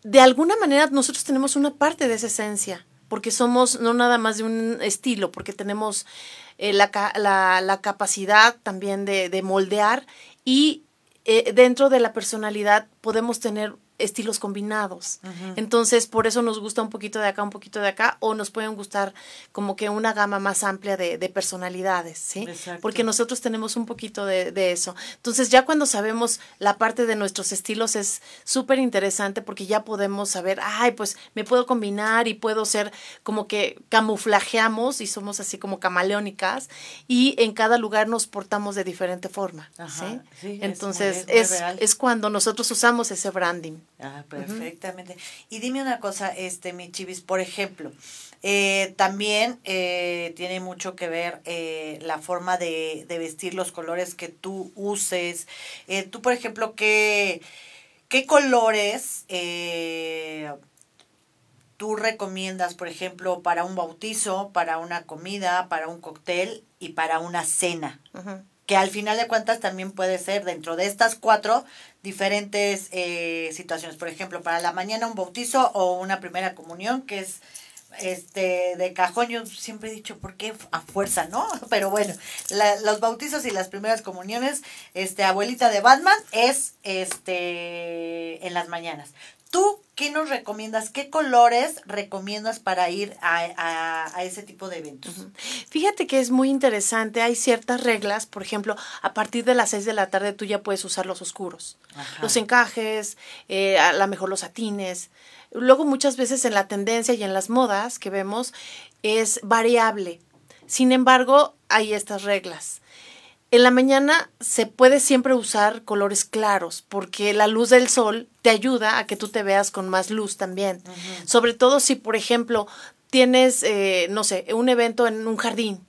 de alguna manera nosotros tenemos una parte de esa esencia porque somos no nada más de un estilo, porque tenemos eh, la, la, la, capacidad también de, de moldear y eh, dentro de la personalidad podemos tener estilos combinados. Entonces, por eso nos gusta un poquito de acá, un poquito de acá, o nos pueden gustar como que una gama más amplia de, de personalidades, ¿sí? Porque nosotros tenemos un poquito de, de, eso. Entonces, ya cuando sabemos la parte de nuestros estilos es súper interesante porque ya podemos saber, ay, pues me puedo combinar y puedo ser como que camuflajeamos y somos así como camaleónicas y en cada lugar nos portamos de diferente forma, ¿sí? Entonces, es, es, es cuando nosotros usamos ese branding. Ah, perfectamente. Y dime una cosa, este, mi chivis, por ejemplo, eh, también eh, tiene mucho que ver eh, la forma de, de, vestir, los colores que tú uses. Tú, por ejemplo, ¿qué, qué colores tú recomiendas, por ejemplo, para un bautizo, para una comida, para un cóctel y para una cena? Que al final de cuentas también puede ser dentro de estas cuatro diferentes eh, situaciones. Por ejemplo, para la mañana un bautizo o una primera comunión, que es este de cajón, yo siempre he dicho, ¿por qué a fuerza, no? (laughs) Pero bueno, la, los bautizos y las primeras comuniones, este, abuelita de Batman, es este en las mañanas. ¿Tú qué nos recomiendas? ¿Qué colores recomiendas para ir a, a, a ese tipo de eventos? Uh -huh. Fíjate que es muy interesante. Hay ciertas reglas. Por ejemplo, a partir de las 6 de la tarde tú ya puedes usar los oscuros. Ajá. Los encajes, eh, a lo mejor los satines. Luego muchas veces en la tendencia y en las modas que vemos es variable. Sin embargo, hay estas reglas. En la mañana se puede siempre usar colores claros porque la luz del sol te ayuda a que tú te veas con más luz también. Uh -huh. Sobre todo si, por ejemplo, tienes, eh, no sé, un evento en un jardín.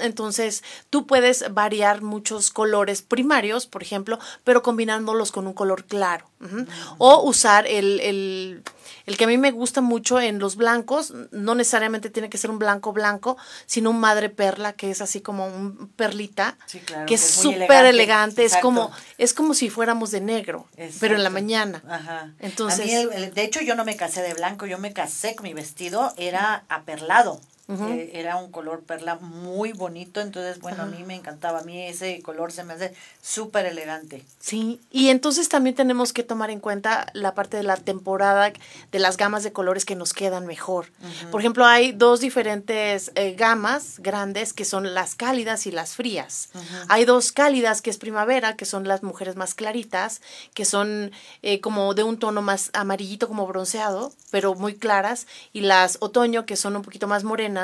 Entonces, tú puedes variar muchos colores primarios, por ejemplo, pero combinándolos con un color claro. Uh -huh. O usar el, el, el, que a mí me gusta mucho en los blancos, no necesariamente tiene que ser un blanco blanco, sino un madre perla, que es así como un perlita, sí, claro, que, es súper elegante, elegante es como es como si fuéramos de negro, Exacto. pero en la mañana. Ajá. Entonces, a mí el, el, de hecho yo no me casé de blanco, yo me casé con mi vestido era aperlado. Uh -huh. eh, era un color perla muy bonito, entonces, bueno, uh -huh. a mí me encantaba, a mí ese color se me hace súper elegante. Sí, y entonces también tenemos que tomar en cuenta la parte de la temporada, de las gamas de colores que nos quedan mejor. Uh -huh. Por ejemplo, hay dos diferentes eh, gamas grandes que son las cálidas y las frías. Hay dos cálidas, que es primavera, que son las mujeres más claritas, que son eh, como de un tono más amarillito, como bronceado, pero muy claras, y las otoño, que son un poquito más morenas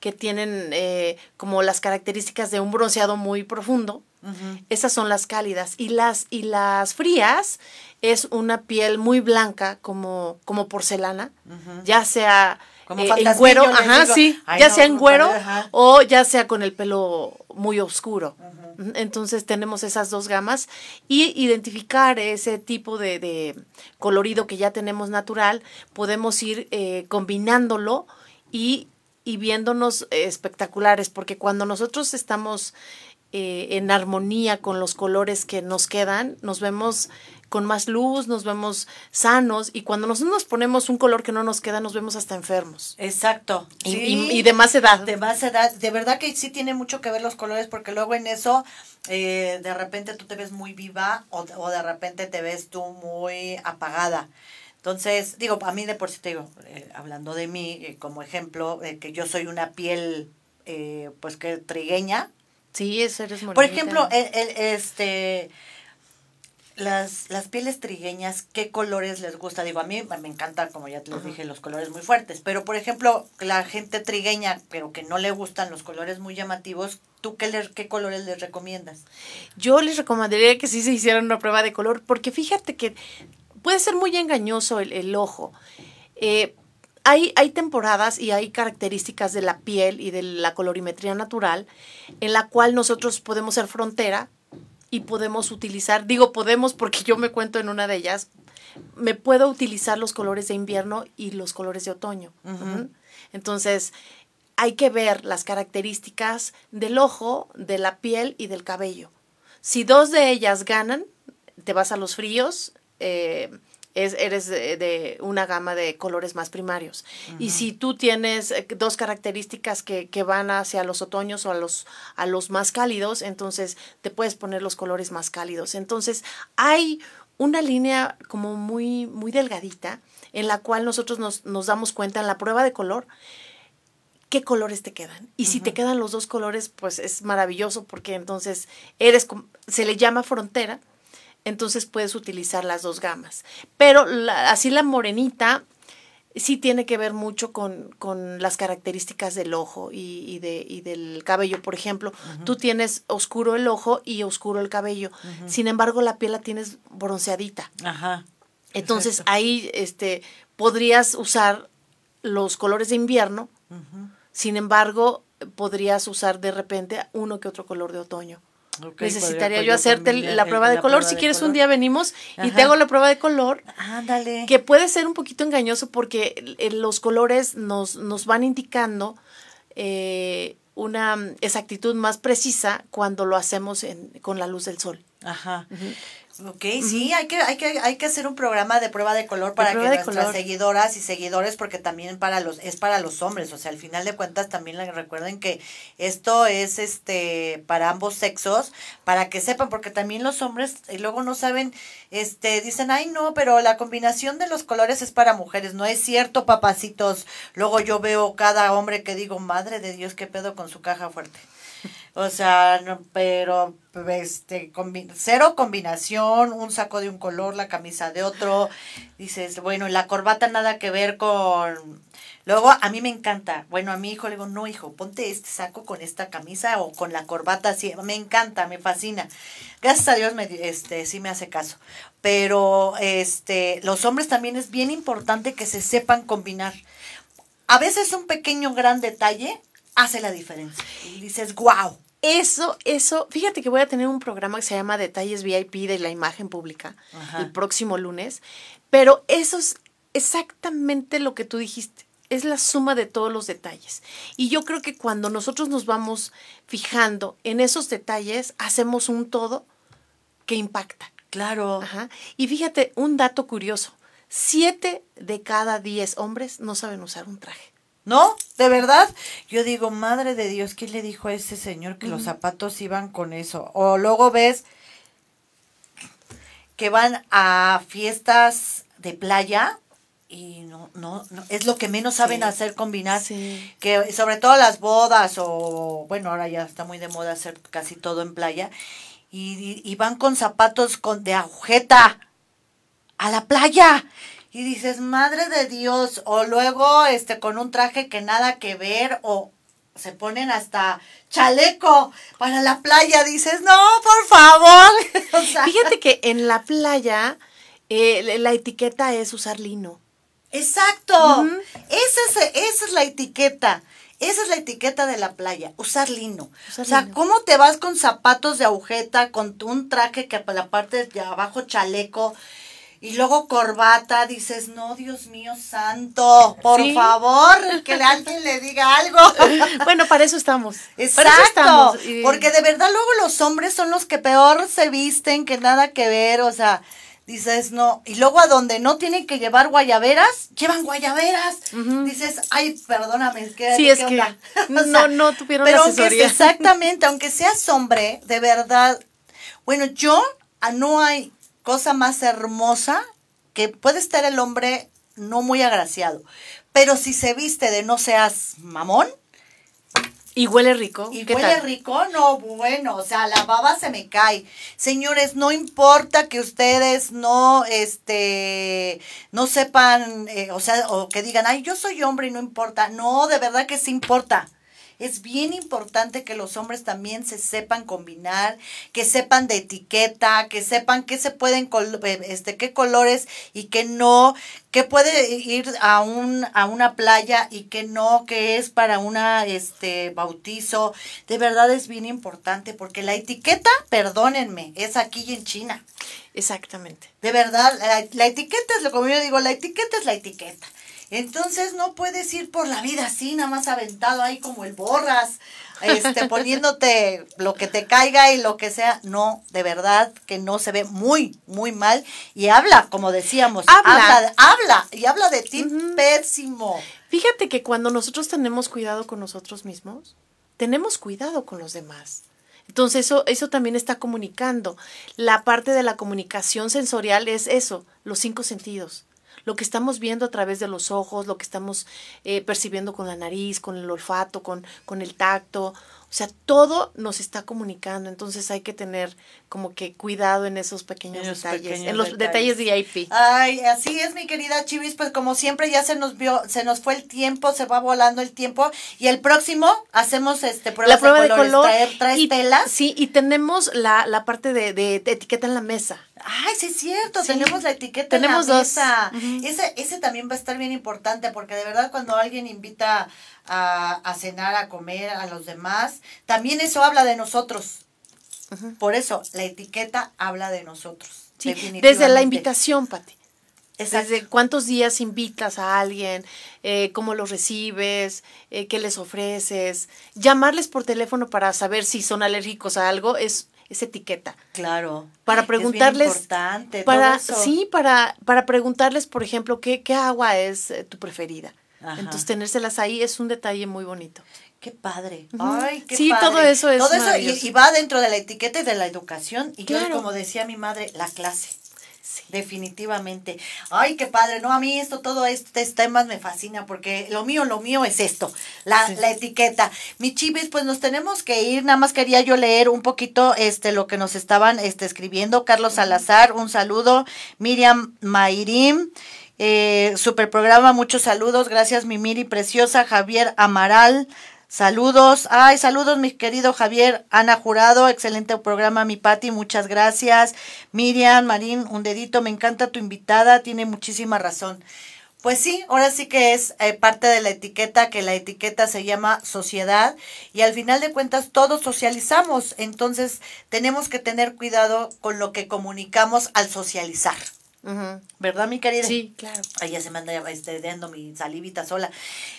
que tienen eh, como las características de un bronceado muy profundo. Uh -huh. Esas son las cálidas. Y las, y las frías es una piel muy blanca, como, como porcelana, uh -huh. ya sea como eh, en güero, ajá, digo, sí, ya no, sea en güero o ya sea con el pelo muy oscuro. Uh -huh. Entonces tenemos esas dos gamas y identificar ese tipo de, de, colorido que ya tenemos natural, podemos ir eh, combinándolo y y viéndonos espectaculares, porque cuando nosotros estamos eh, en armonía con los colores que nos quedan, nos vemos con más luz, nos vemos sanos y cuando nosotros nos ponemos un color que no nos queda, nos vemos hasta enfermos. Exacto. Y, sí. y, y de más edad. De más edad. De verdad que sí tiene mucho que ver los colores porque luego en eso eh, de repente tú te ves muy viva o, o de repente te ves tú muy apagada. Entonces, digo, a mí de por sí te digo, eh, hablando de mí eh, como ejemplo, eh, que yo soy una piel, eh, pues que trigueña. Sí, eso eres Por ejemplo, el, el, este, las, las pieles trigueñas, ¿qué colores les gusta? Digo, a mí me encanta, como ya te les dije, los colores muy fuertes. Pero, por ejemplo, la gente trigueña, pero que no le gustan los colores muy llamativos, ¿tú qué, le, qué colores les recomiendas? Yo les recomendaría que sí se hicieran una prueba de color, porque fíjate que puede ser muy engañoso el, el ojo. Eh, hay, hay, temporadas y hay características de la piel y de la colorimetría natural en la cual nosotros podemos ser frontera y podemos utilizar, digo podemos porque yo me cuento en una de ellas, me puedo utilizar los colores de invierno y los colores de otoño. Uh -huh. Entonces, hay que ver las características del ojo, de la piel y del cabello. Si dos de ellas ganan, te vas a los fríos, eh, es, eres de, una gama de colores más primarios. Y si tú tienes eh, dos características que, que, van hacia los otoños o a los, a los más cálidos, entonces te puedes poner los colores más cálidos. Entonces hay una línea como muy, muy delgadita en la cual nosotros nos, nos damos cuenta en la prueba de color qué colores te quedan. Y si te quedan los dos colores, pues es maravilloso porque entonces eres, se le llama frontera, entonces puedes utilizar las dos gamas. Pero así la morenita sí tiene que ver mucho con, con las características del ojo y, de, y del cabello. Por ejemplo, tú tienes oscuro el ojo y oscuro el cabello. Sin embargo, la piel la tienes bronceadita. Ajá. Entonces ahí este, podrías usar los colores de invierno. Sin embargo, podrías usar de repente uno que otro color de otoño. Necesitaría yo hacerte la prueba de color. si quieres, un día venimos y te hago la prueba de color. Ándale. Que puede ser un poquito engañoso porque los colores nos, nos van indicando eh, una exactitud más precisa cuando lo hacemos en, con la luz del sol. Ajá. Ok, sí, hay que, hay que, hay que hacer un programa de prueba de color para que nuestras seguidoras y seguidores, porque también para los, es para los hombres, o sea, al final de cuentas también recuerden que esto es este para ambos sexos, para que sepan, porque también los hombres y luego no saben, este, dicen, ay no, pero la combinación de los colores es para mujeres, no es cierto, papacitos. Luego yo veo cada hombre que digo, madre de Dios, qué pedo con su caja fuerte. O sea, no, pero este cero combinación, un saco de un color, la camisa de otro. Dices, bueno, la corbata nada que ver con Luego a mí me encanta. Bueno, a mi hijo le digo, "No, hijo, ponte este saco con esta camisa o con la corbata así." Me encanta, me fascina. Gracias a Dios me este sí me hace caso. Pero este los hombres también es bien importante que se sepan combinar. A veces un pequeño gran detalle hace la diferencia. Y dices, wow. Eso, eso, fíjate que voy a tener un programa que se llama Detalles VIP de la imagen pública el próximo lunes, pero eso es exactamente lo que tú dijiste, es la suma de todos los detalles. Y yo creo que cuando nosotros nos vamos fijando en esos detalles, hacemos un todo que impacta. Claro. Ajá. Y fíjate, un dato curioso, siete de cada diez hombres no saben usar un traje. ¿No? ¿De verdad? Yo digo, madre de Dios, ¿quién le dijo a ese señor que los zapatos iban con eso? O luego ves que van a fiestas de playa y no, no, no es lo que menos saben hacer combinar, que sobre todo las bodas o bueno, ahora ya está muy de moda hacer casi todo en playa y, y van con zapatos con de agujeta a la playa y dices, madre de Dios, o luego este con un traje que nada que ver, o se ponen hasta chaleco para la playa, dices, no, por favor. (laughs) Fíjate que en la playa eh, la etiqueta es usar lino. Exacto, esa, es, esa es la etiqueta. Esa es la etiqueta de la playa, usar lino. o sea, ¿cómo te vas con zapatos de agujeta, con un traje que para la parte de abajo chaleco? Y luego corbata, dices, no, Dios mío santo, por favor, que alguien le diga algo. (laughs) bueno, para eso estamos. Exacto. Porque de verdad luego los hombres son los que peor se visten, que nada que ver, o sea, dices, no. Y luego a donde no tienen que llevar guayaberas, llevan guayaberas. Dices, ay, perdóname, ¿qué, sí, es que (laughs) no, no tuvieron pero aunque exactamente, (laughs) aunque seas hombre, de verdad, bueno, yo ah, no hay cosa más hermosa que puede estar el hombre no muy agraciado, pero si se viste de no seas mamón. Y huele rico. Y huele rico, no, bueno, o sea, la baba se me cae. Señores, no importa que ustedes no, este, no sepan, eh, o sea, o que digan, ay, yo soy hombre y no importa. No, de verdad que sí importa es bien importante que los hombres también se sepan combinar, que sepan de etiqueta, que sepan qué se pueden, eh, este, qué colores y qué no, qué puede ir a un, a una playa y qué no, qué es para una, este, bautizo. De verdad es bien importante porque la etiqueta, perdónenme, es aquí y en China. Exactamente. De verdad, la, la etiqueta es lo como yo digo, la etiqueta es la etiqueta. Entonces no puedes ir por la vida así, nada más aventado ahí como el borras, este, (laughs) poniéndote lo que te caiga y lo que sea. No, de verdad que no se ve muy, muy mal. Y habla, como decíamos, habla, habla, y habla de ti pésimo. Fíjate que cuando nosotros tenemos cuidado con nosotros mismos, tenemos cuidado con los demás. Entonces eso, eso también está comunicando. La parte de la comunicación sensorial es eso, los cinco sentidos. Lo que estamos viendo a través de los ojos, lo que estamos eh, percibiendo con la nariz, con el olfato, con, con el tacto. O sea, todo nos está comunicando, entonces hay que tener como que cuidado en esos pequeños detalles, en los detalles. VIP. Ay, así es, mi querida Chivis, pues como siempre ya se nos vio, se nos fue el tiempo, se va volando el tiempo y el próximo hacemos este prueba de, color, traes, telas. Sí, y tenemos la, la parte de, de, etiqueta en la mesa. Ay, sí es cierto, tenemos la etiqueta tenemos en la mesa. ese, ese también va a estar bien importante porque de verdad cuando alguien invita a, cenar, a comer a los demás. También eso habla de nosotros. Por eso, la etiqueta habla de nosotros. desde la invitación, Pati. Desde cuántos días invitas a alguien, eh, cómo los recibes, eh, qué les ofreces. Llamarles por teléfono para saber si son alérgicos a algo es, es etiqueta. Claro. Para preguntarles. Es importante. Para, Sí, para, para preguntarles, por ejemplo, qué, qué agua es eh, tu preferida. Entonces, tenérselas ahí es un detalle muy bonito. Qué padre. Ay, qué sí, todo eso es. Todo eso y, va dentro de la etiqueta y de la educación. Y claro. como decía mi madre, la clase. Sí. Definitivamente. Ay, qué padre. No, a mí esto, todo estos temas me fascina porque lo mío, lo mío es esto, la, la etiqueta. Mi chivis, pues nos tenemos que ir. Nada más quería yo leer un poquito este lo que nos estaban este, escribiendo. Carlos Salazar, un saludo. Miriam Mayrim. Eh, super programa, muchos saludos. Gracias, mi Miri preciosa. Javier Amaral. Saludos. Ay, saludos, mi querido Javier. Ana Jurado, excelente programa, mi Pati, muchas gracias. Miriam, Marín, un dedito, me encanta tu invitada, tiene muchísima razón. Pues sí, ahora sí que es eh, parte de la etiqueta, que la etiqueta se llama sociedad y al final de cuentas todos socializamos, entonces tenemos que tener cuidado con lo que comunicamos al socializar. ¿Verdad, mi querida? Sí, claro. Ahí ya se me anda este, dando mi salivita sola.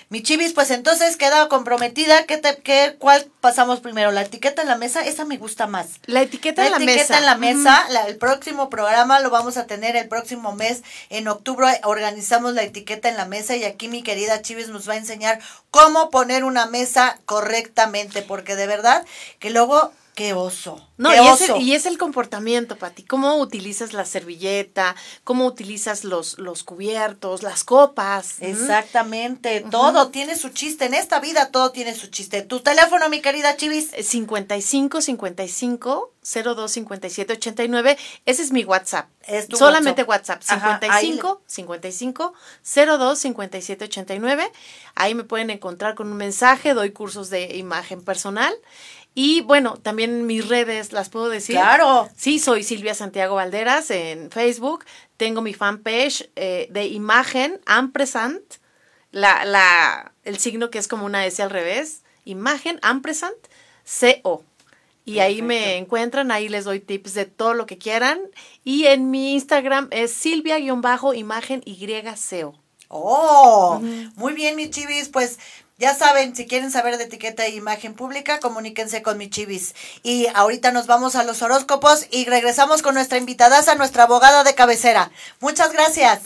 Mi chivis, pues entonces queda comprometida. ¿Qué te, qué, ¿Cuál pasamos primero? ¿La etiqueta en la mesa? Esa me gusta más. La etiqueta en la mesa. La etiqueta en la mesa. el próximo programa lo vamos a tener el próximo mes. En octubre organizamos la etiqueta en la mesa y aquí mi querida Chivis nos va a enseñar cómo poner una mesa correctamente. Porque de verdad que luego Qué oso. No, y, Es el, y, Es el, comportamiento, Pati. ¿Cómo utilizas la servilleta? ¿Cómo utilizas los, los cubiertos, las copas? Exactamente. Todo tiene su chiste. En esta vida todo tiene su chiste. ¿Tu teléfono, mi querida Chivis? 55 55 02 57 89. Ese es mi WhatsApp. Es tu Solamente WhatsApp. 55 55 02 57 89. Ahí me pueden encontrar con un mensaje. Doy cursos de imagen personal. Y bueno, también mis redes, ¿las puedo decir? Claro. Sí, soy Silvia Santiago Valderas en Facebook. Tengo mi fanpage eh, de imagen, ampersand, la, la, el signo que es como una S al revés. Imagen, ampersand, CO. Y ahí me encuentran, ahí les doy tips de todo lo que quieran. Y en mi Instagram es silvia-imagen YCO. Oh, muy bien, mi chivis. Pues ya saben, si quieren saber de etiqueta e imagen pública, comuníquense con mi chivis. Y ahorita nos vamos a los horóscopos y regresamos con nuestra invitada, a nuestra abogada de cabecera. Muchas gracias.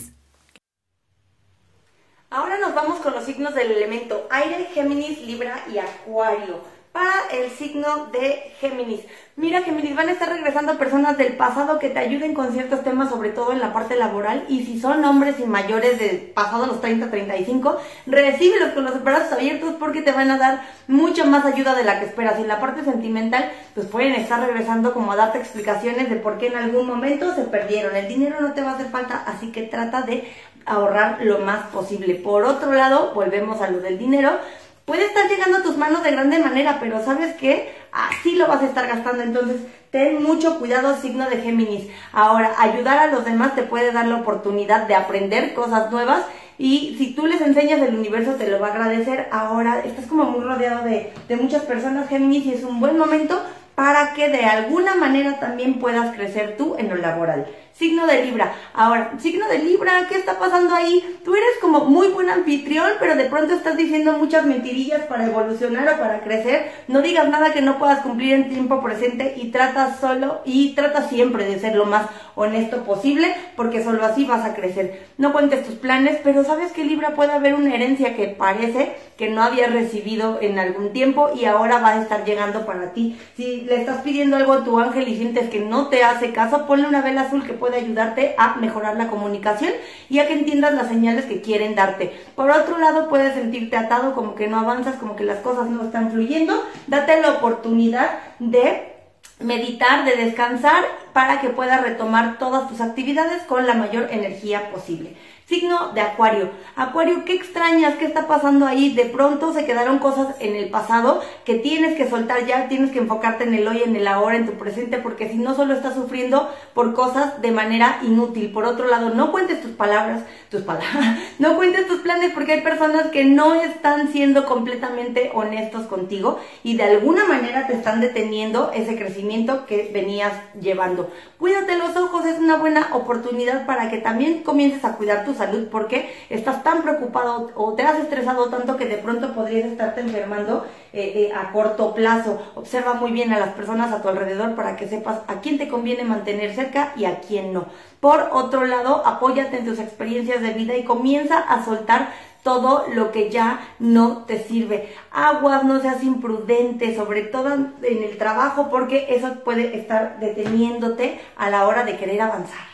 Ahora nos vamos con los signos del elemento aire, Géminis, Libra y Acuario para el signo de Géminis. Mira, Géminis, van a estar regresando personas del pasado que te ayuden con ciertos temas, sobre todo en la parte laboral. Y si son hombres y mayores de pasado los 30, 35, recíbelos con los brazos abiertos porque te van a dar mucha más ayuda de la que esperas. Y en la parte sentimental, pues pueden estar regresando como a darte explicaciones de por qué en algún momento se perdieron. El dinero no te va a hacer falta, así que trata de ahorrar lo más posible. Por otro lado, volvemos a lo del dinero puede estar llegando a tus manos de grande manera, pero ¿sabes qué? Así lo vas a estar gastando. Entonces, ten mucho cuidado, signo de Géminis. Ahora, ayudar a los demás te puede dar la oportunidad de aprender cosas nuevas. Y si tú les enseñas, el universo te lo va a agradecer. Ahora estás como muy rodeado de, de muchas personas, Géminis, y es un buen momento para que de alguna manera también puedas crecer tú en lo laboral. Signo de Libra. Ahora, signo de Libra, ¿qué está pasando ahí? Tú eres como muy buen anfitrión, pero de pronto estás diciendo muchas mentirillas para evolucionar o para crecer. No digas nada que no puedas cumplir en tiempo presente y trata solo y trata siempre de ser lo más honesto posible, porque solo así vas a crecer. No cuentes tus planes, pero sabes que Libra puede haber una herencia que parece que no habías recibido en algún tiempo y ahora va a estar llegando para ti. Si le estás pidiendo algo a tu ángel y sientes que no te hace caso, ponle una vela azul que puede ayudarte a mejorar la comunicación y a que entiendas las señales que quieren darte. Por otro lado, puedes sentirte atado, como que no avanzas, como que las cosas no están fluyendo. Date la oportunidad de meditar, de descansar para que puedas retomar todas tus actividades con la mayor energía posible. Signo de Acuario. Acuario, ¿qué extrañas? ¿Qué está pasando ahí? De pronto se quedaron cosas en el pasado que tienes que soltar ya, tienes que enfocarte en el hoy, en el ahora, en tu presente, porque si no solo estás sufriendo por cosas de manera inútil. Por otro lado, no cuentes tus palabras, tus palabras, (laughs) no cuentes tus planes porque hay personas que no están siendo completamente honestos contigo y de alguna manera te están deteniendo ese crecimiento que venías llevando. Cuídate los ojos, es una buena oportunidad para que también comiences a cuidar tus salud porque estás tan preocupado o te has estresado tanto que de pronto podrías estarte enfermando eh, eh, a corto plazo. Observa muy bien a las personas a tu alrededor para que sepas a quién te conviene mantener cerca y a quién no. Por otro lado, apóyate en tus experiencias de vida y comienza a soltar todo lo que ya no te sirve. Aguas, no seas imprudente, sobre todo en el trabajo, porque eso puede estar deteniéndote a la hora de querer avanzar.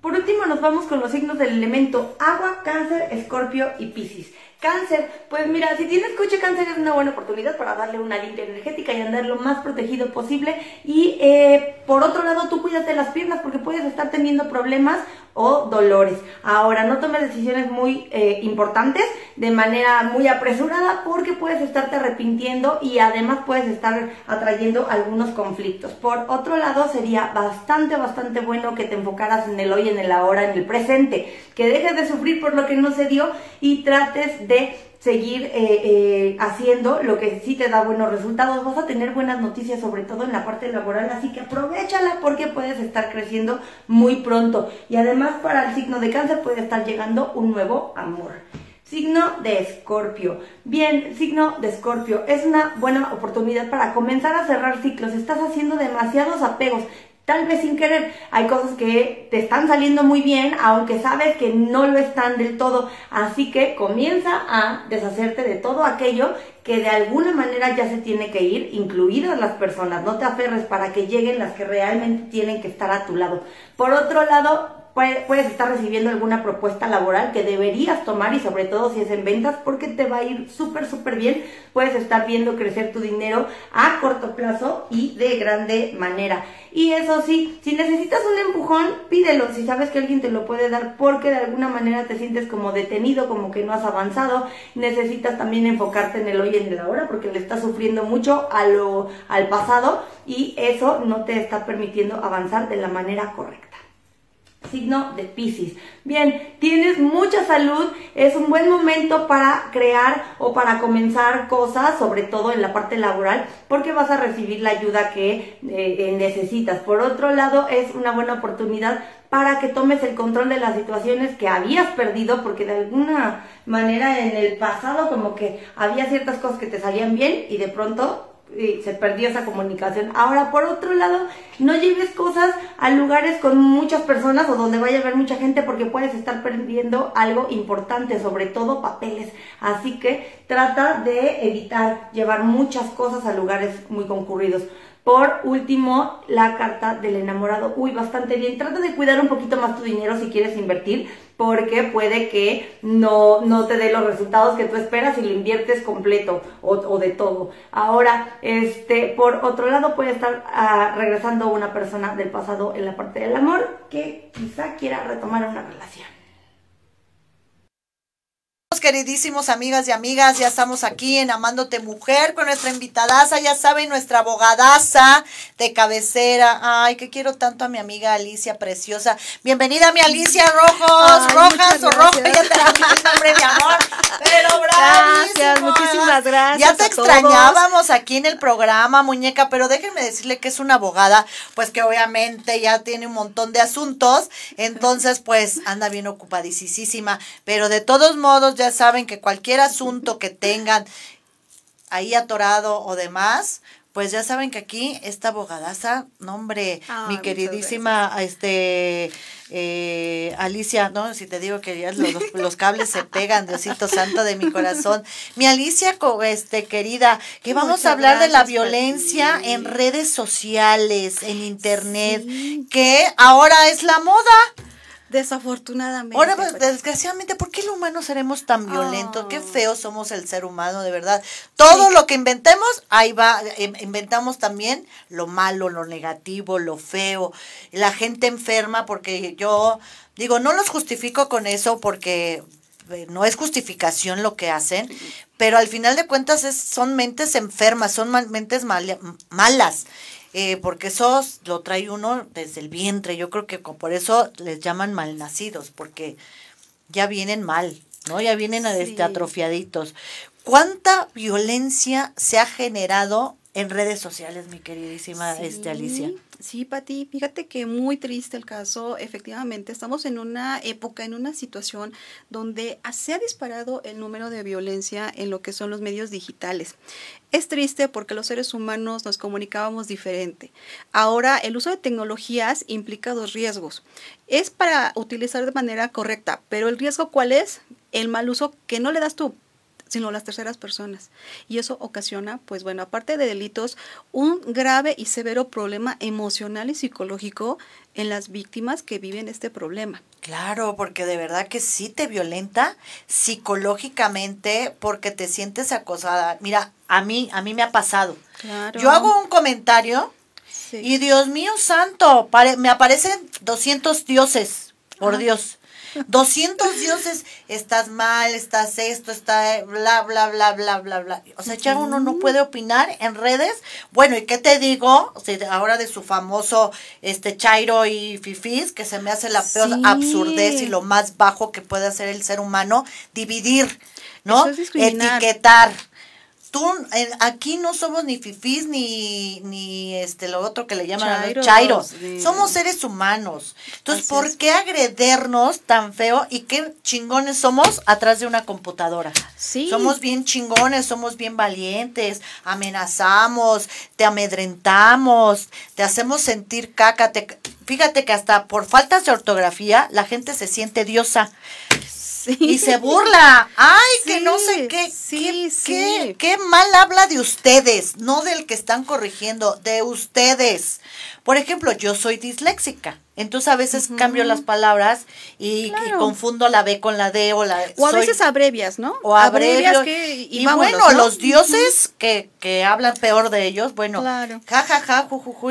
Por último nos vamos con los signos del elemento agua, cáncer, escorpio y piscis. Cáncer, pues mira, si tienes coche cáncer es una buena oportunidad para darle una limpia energética y andar lo más protegido posible. Y eh, por otro lado, tú cuídate las piernas porque puedes estar teniendo problemas o dolores. Ahora, no tomes decisiones muy eh, importantes de manera muy apresurada porque puedes estarte arrepintiendo y además puedes estar atrayendo algunos conflictos. Por otro lado, sería bastante, bastante bueno que te enfocaras en el hoy, en el ahora, en el presente, que dejes de sufrir por lo que no se dio y trates de seguir eh, eh, haciendo lo que sí te da buenos resultados. Vas a tener buenas noticias, sobre todo en la parte laboral, así que aprovechala porque puedes estar creciendo muy pronto. Y además para el signo de cáncer puede estar llegando un nuevo amor. Signo de Escorpio. Bien, signo de Escorpio. Es una buena oportunidad para comenzar a cerrar ciclos. Estás haciendo demasiados apegos tal vez sin querer. Hay cosas que te están saliendo muy bien, aunque sabes que no lo están del todo. Así que comienza a deshacerte de todo aquello que de alguna manera ya se tiene que ir, incluidas las personas. No te aferres para que lleguen las que realmente tienen que estar a tu lado. Por otro lado, puedes estar recibiendo alguna propuesta laboral que deberías tomar y sobre todo si es en ventas porque te va a ir súper, súper bien. Puedes estar viendo crecer tu dinero a corto plazo y de grande manera. Y eso sí, si necesitas un empujón, pídelo. Si sabes que alguien te lo puede dar porque de alguna manera te sientes como detenido, como que no has avanzado, necesitas también enfocarte en el hoy y en el ahora porque le estás sufriendo mucho a lo, al pasado y eso no te está permitiendo avanzar de la manera correcta signo de Pisces. Bien, tienes mucha salud, es un buen momento para crear o para comenzar cosas, sobre todo en la parte laboral, porque vas a recibir la ayuda que eh, necesitas. Por otro lado, es una buena oportunidad para que tomes el control de las situaciones que habías perdido, porque de alguna manera en el pasado como que había ciertas cosas que te salían bien y de pronto se perdió esa comunicación. Ahora, por otro lado, no lleves cosas a lugares con muchas personas o donde vaya a haber mucha gente porque puedes estar perdiendo algo importante, sobre todo papeles. Así que trata de evitar llevar muchas cosas a lugares muy concurridos. Por último, la carta del enamorado. Uy, bastante bien. Trata de cuidar un poquito más tu dinero si quieres invertir, porque puede que no, no te dé los resultados que tú esperas y lo inviertes completo o, de todo. Ahora, este, por otro lado, puede estar ah, regresando una persona del pasado en la parte del amor que quizá quiera retomar una relación queridísimos amigas y amigas? Ya estamos aquí en Amándote Mujer con nuestra invitadaza, ya saben, nuestra abogadaza de cabecera. Ay, que quiero tanto a mi amiga Alicia Preciosa. Bienvenida, mi Alicia Rojos, Rojas o Rojas, ya te la nombre, mi amor. Pero Gracias, muchísimas gracias. Ya te extrañábamos aquí en el programa, muñeca, pero déjenme decirle que es una abogada, pues que obviamente ya tiene un montón de asuntos, entonces pues anda bien ocupadísima, pero de todos modos ya saben que cualquier asunto que tengan ahí atorado o demás, pues ya saben que aquí esta abogadaza, nombre, mi queridísima, este, eh, Alicia, no, si te digo que ya los, los, cables se pegan, Diosito Santo de mi corazón. Mi Alicia, este, querida, que vamos a hablar de la violencia en redes sociales, en internet, que ahora es la moda. Desafortunadamente. Ahora, pues, desgraciadamente, ¿por qué los humanos seremos tan violentos? Qué feos somos el ser humano, de verdad. Todo lo que inventemos, ahí va, em, inventamos también lo malo, lo negativo, lo feo. La gente enferma, porque yo digo, no los justifico con eso porque eh, no es justificación lo que hacen, pero al final de cuentas es, son mentes enfermas, son mentes malas. Eh, porque eso lo trae uno desde el vientre. Yo creo que por eso les llaman malnacidos, porque ya vienen mal, ¿no? Ya vienen este, atrofiaditos. ¿Cuánta violencia se ha generado en redes sociales, mi queridísima este, Alicia? Sí, Pati, fíjate que muy triste el caso. Efectivamente, estamos en una época, en una situación donde se ha disparado el número de violencia en lo que son los medios digitales. Es triste porque los seres humanos nos comunicábamos diferente. Ahora, el uso de tecnologías implica dos riesgos. Es para utilizar de manera correcta, pero el riesgo cuál es? El mal uso que no le das tú sino las terceras personas. Y eso ocasiona, pues bueno, aparte de delitos, un grave y severo problema emocional y psicológico en las víctimas que viven este problema. Claro, porque de verdad que sí te violenta psicológicamente porque te sientes acosada. Mira, a mí, a mí me ha pasado. Yo hago un comentario y Dios mío santo, me aparecen 200 dioses, por Dios. 200 dioses, estás mal, estás esto, está bla, bla, bla, bla, bla, bla. O sea, ya uno no puede opinar en redes. Bueno, ¿y qué te digo? ahora de su famoso este Chairo y Fifis, que se me hace la peor absurdez y lo más bajo que puede hacer el ser humano, dividir, ¿no? Etiquetar tú aquí no somos ni fifís ni ni este lo otro que le llaman chairos, somos seres humanos. Entonces por qué agredernos tan feo y qué chingones somos atrás de una computadora. Sí. Somos bien chingones somos bien valientes amenazamos te amedrentamos te hacemos sentir caca fíjate que hasta por faltas de ortografía la gente se siente diosa y se burla. Ay, que no sé qué, qué, qué, qué, mal habla de ustedes, no del que están corrigiendo, de ustedes. Por ejemplo, yo soy disléxica. Entonces a veces cambio las palabras y, confundo la B con la D o la O a veces abrevias, ¿no? O abrevias y, bueno, los dioses que, que hablan peor de ellos, bueno, claro. ja ja ja ju, ju, ju,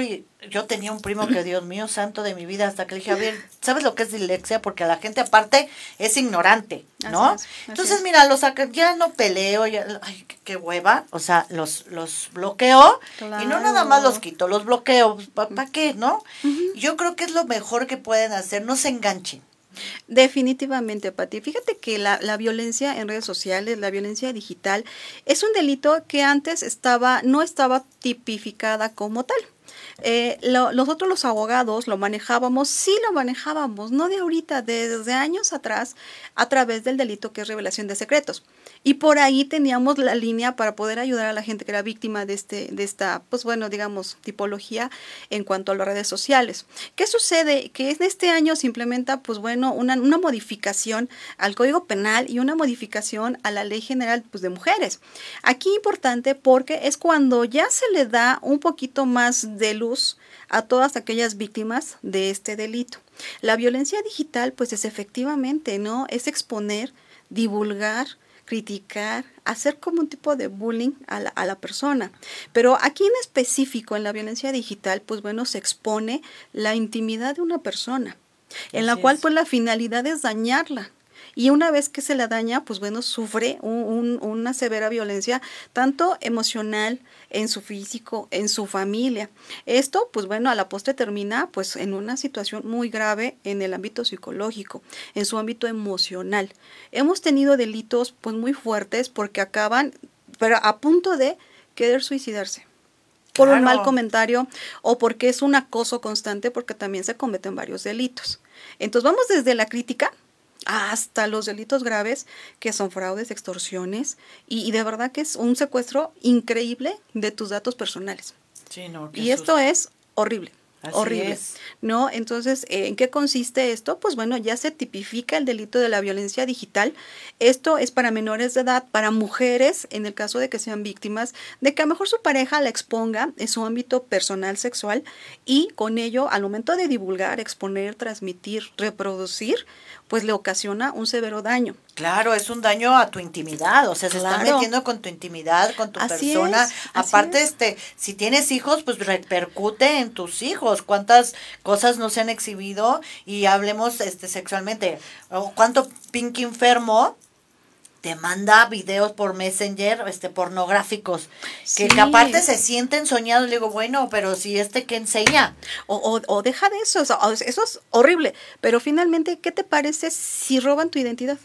yo tenía un primo que Dios mío santo de mi vida hasta que le dije, a ver, ¿sabes lo que es dislexia? Porque la gente aparte es ignorante, ¿no? Entonces, mira, los ya no peleo, ya, ay, qué, hueva, o sea, los los bloqueo y no nada más los quito, los bloqueo, ¿para qué, no? Yo creo que es lo mejor que pueden hacer, no se enganchen. Definitivamente, Pati. Fíjate que la, la, violencia en redes sociales, la violencia digital, es un delito que antes estaba, no estaba tipificada como tal. Eh, nosotros los abogados lo manejábamos, sí lo manejábamos, no de ahorita, desde años atrás, a través del delito que es revelación de secretos. Y por ahí teníamos la línea para poder ayudar a la gente que era víctima de, este, de esta, pues bueno, digamos, tipología en cuanto a las redes sociales. ¿Qué sucede? Que en este año se implementa, pues bueno, una, una modificación al Código Penal y una modificación a la Ley General pues, de Mujeres. Aquí importante porque es cuando ya se le da un poquito más de luz a todas aquellas víctimas de este delito. La violencia digital, pues es efectivamente, ¿no? Es exponer, divulgar, criticar, hacer como un tipo de bullying a la, a la, persona. Pero aquí en específico, en la violencia digital, pues bueno, se expone la intimidad de una persona, en la cual pues la finalidad es dañarla. Y una vez que se la daña, pues bueno, sufre una severa violencia, tanto emocional, en su físico, en su familia. Esto, pues bueno, a la postre termina pues en una situación muy grave en el ámbito psicológico, en su ámbito emocional. Hemos tenido delitos pues muy fuertes porque acaban, pero a punto de querer suicidarse por un mal comentario o porque es un acoso constante porque también se cometen varios delitos. Entonces vamos desde la crítica hasta los delitos graves que son fraudes, extorsiones y, de verdad que es un secuestro increíble de tus datos personales. y esto es horrible horrible. ¿No? Entonces, ¿en qué consiste esto? Pues bueno, ya se tipifica el delito de la violencia digital. Esto es para menores de edad, para mujeres, en el caso de que sean víctimas, de que a lo mejor su pareja la exponga en su ámbito personal sexual y con ello, al momento de divulgar, exponer, transmitir, reproducir, pues le ocasiona un severo daño. Claro, es un daño a tu intimidad, o sea, se está metiendo con tu intimidad, con tu persona. Aparte, este, si tienes hijos, pues repercute en tus hijos. ¿Cuántas cosas no se han exhibido? Y hablemos este sexualmente. ¿Cuánto pink enfermo te manda videos por Messenger este pornográficos que, aparte se sienten soñados le digo bueno pero si este que enseña o, o, deja de eso eso es horrible pero finalmente qué te parece si roban tu identidad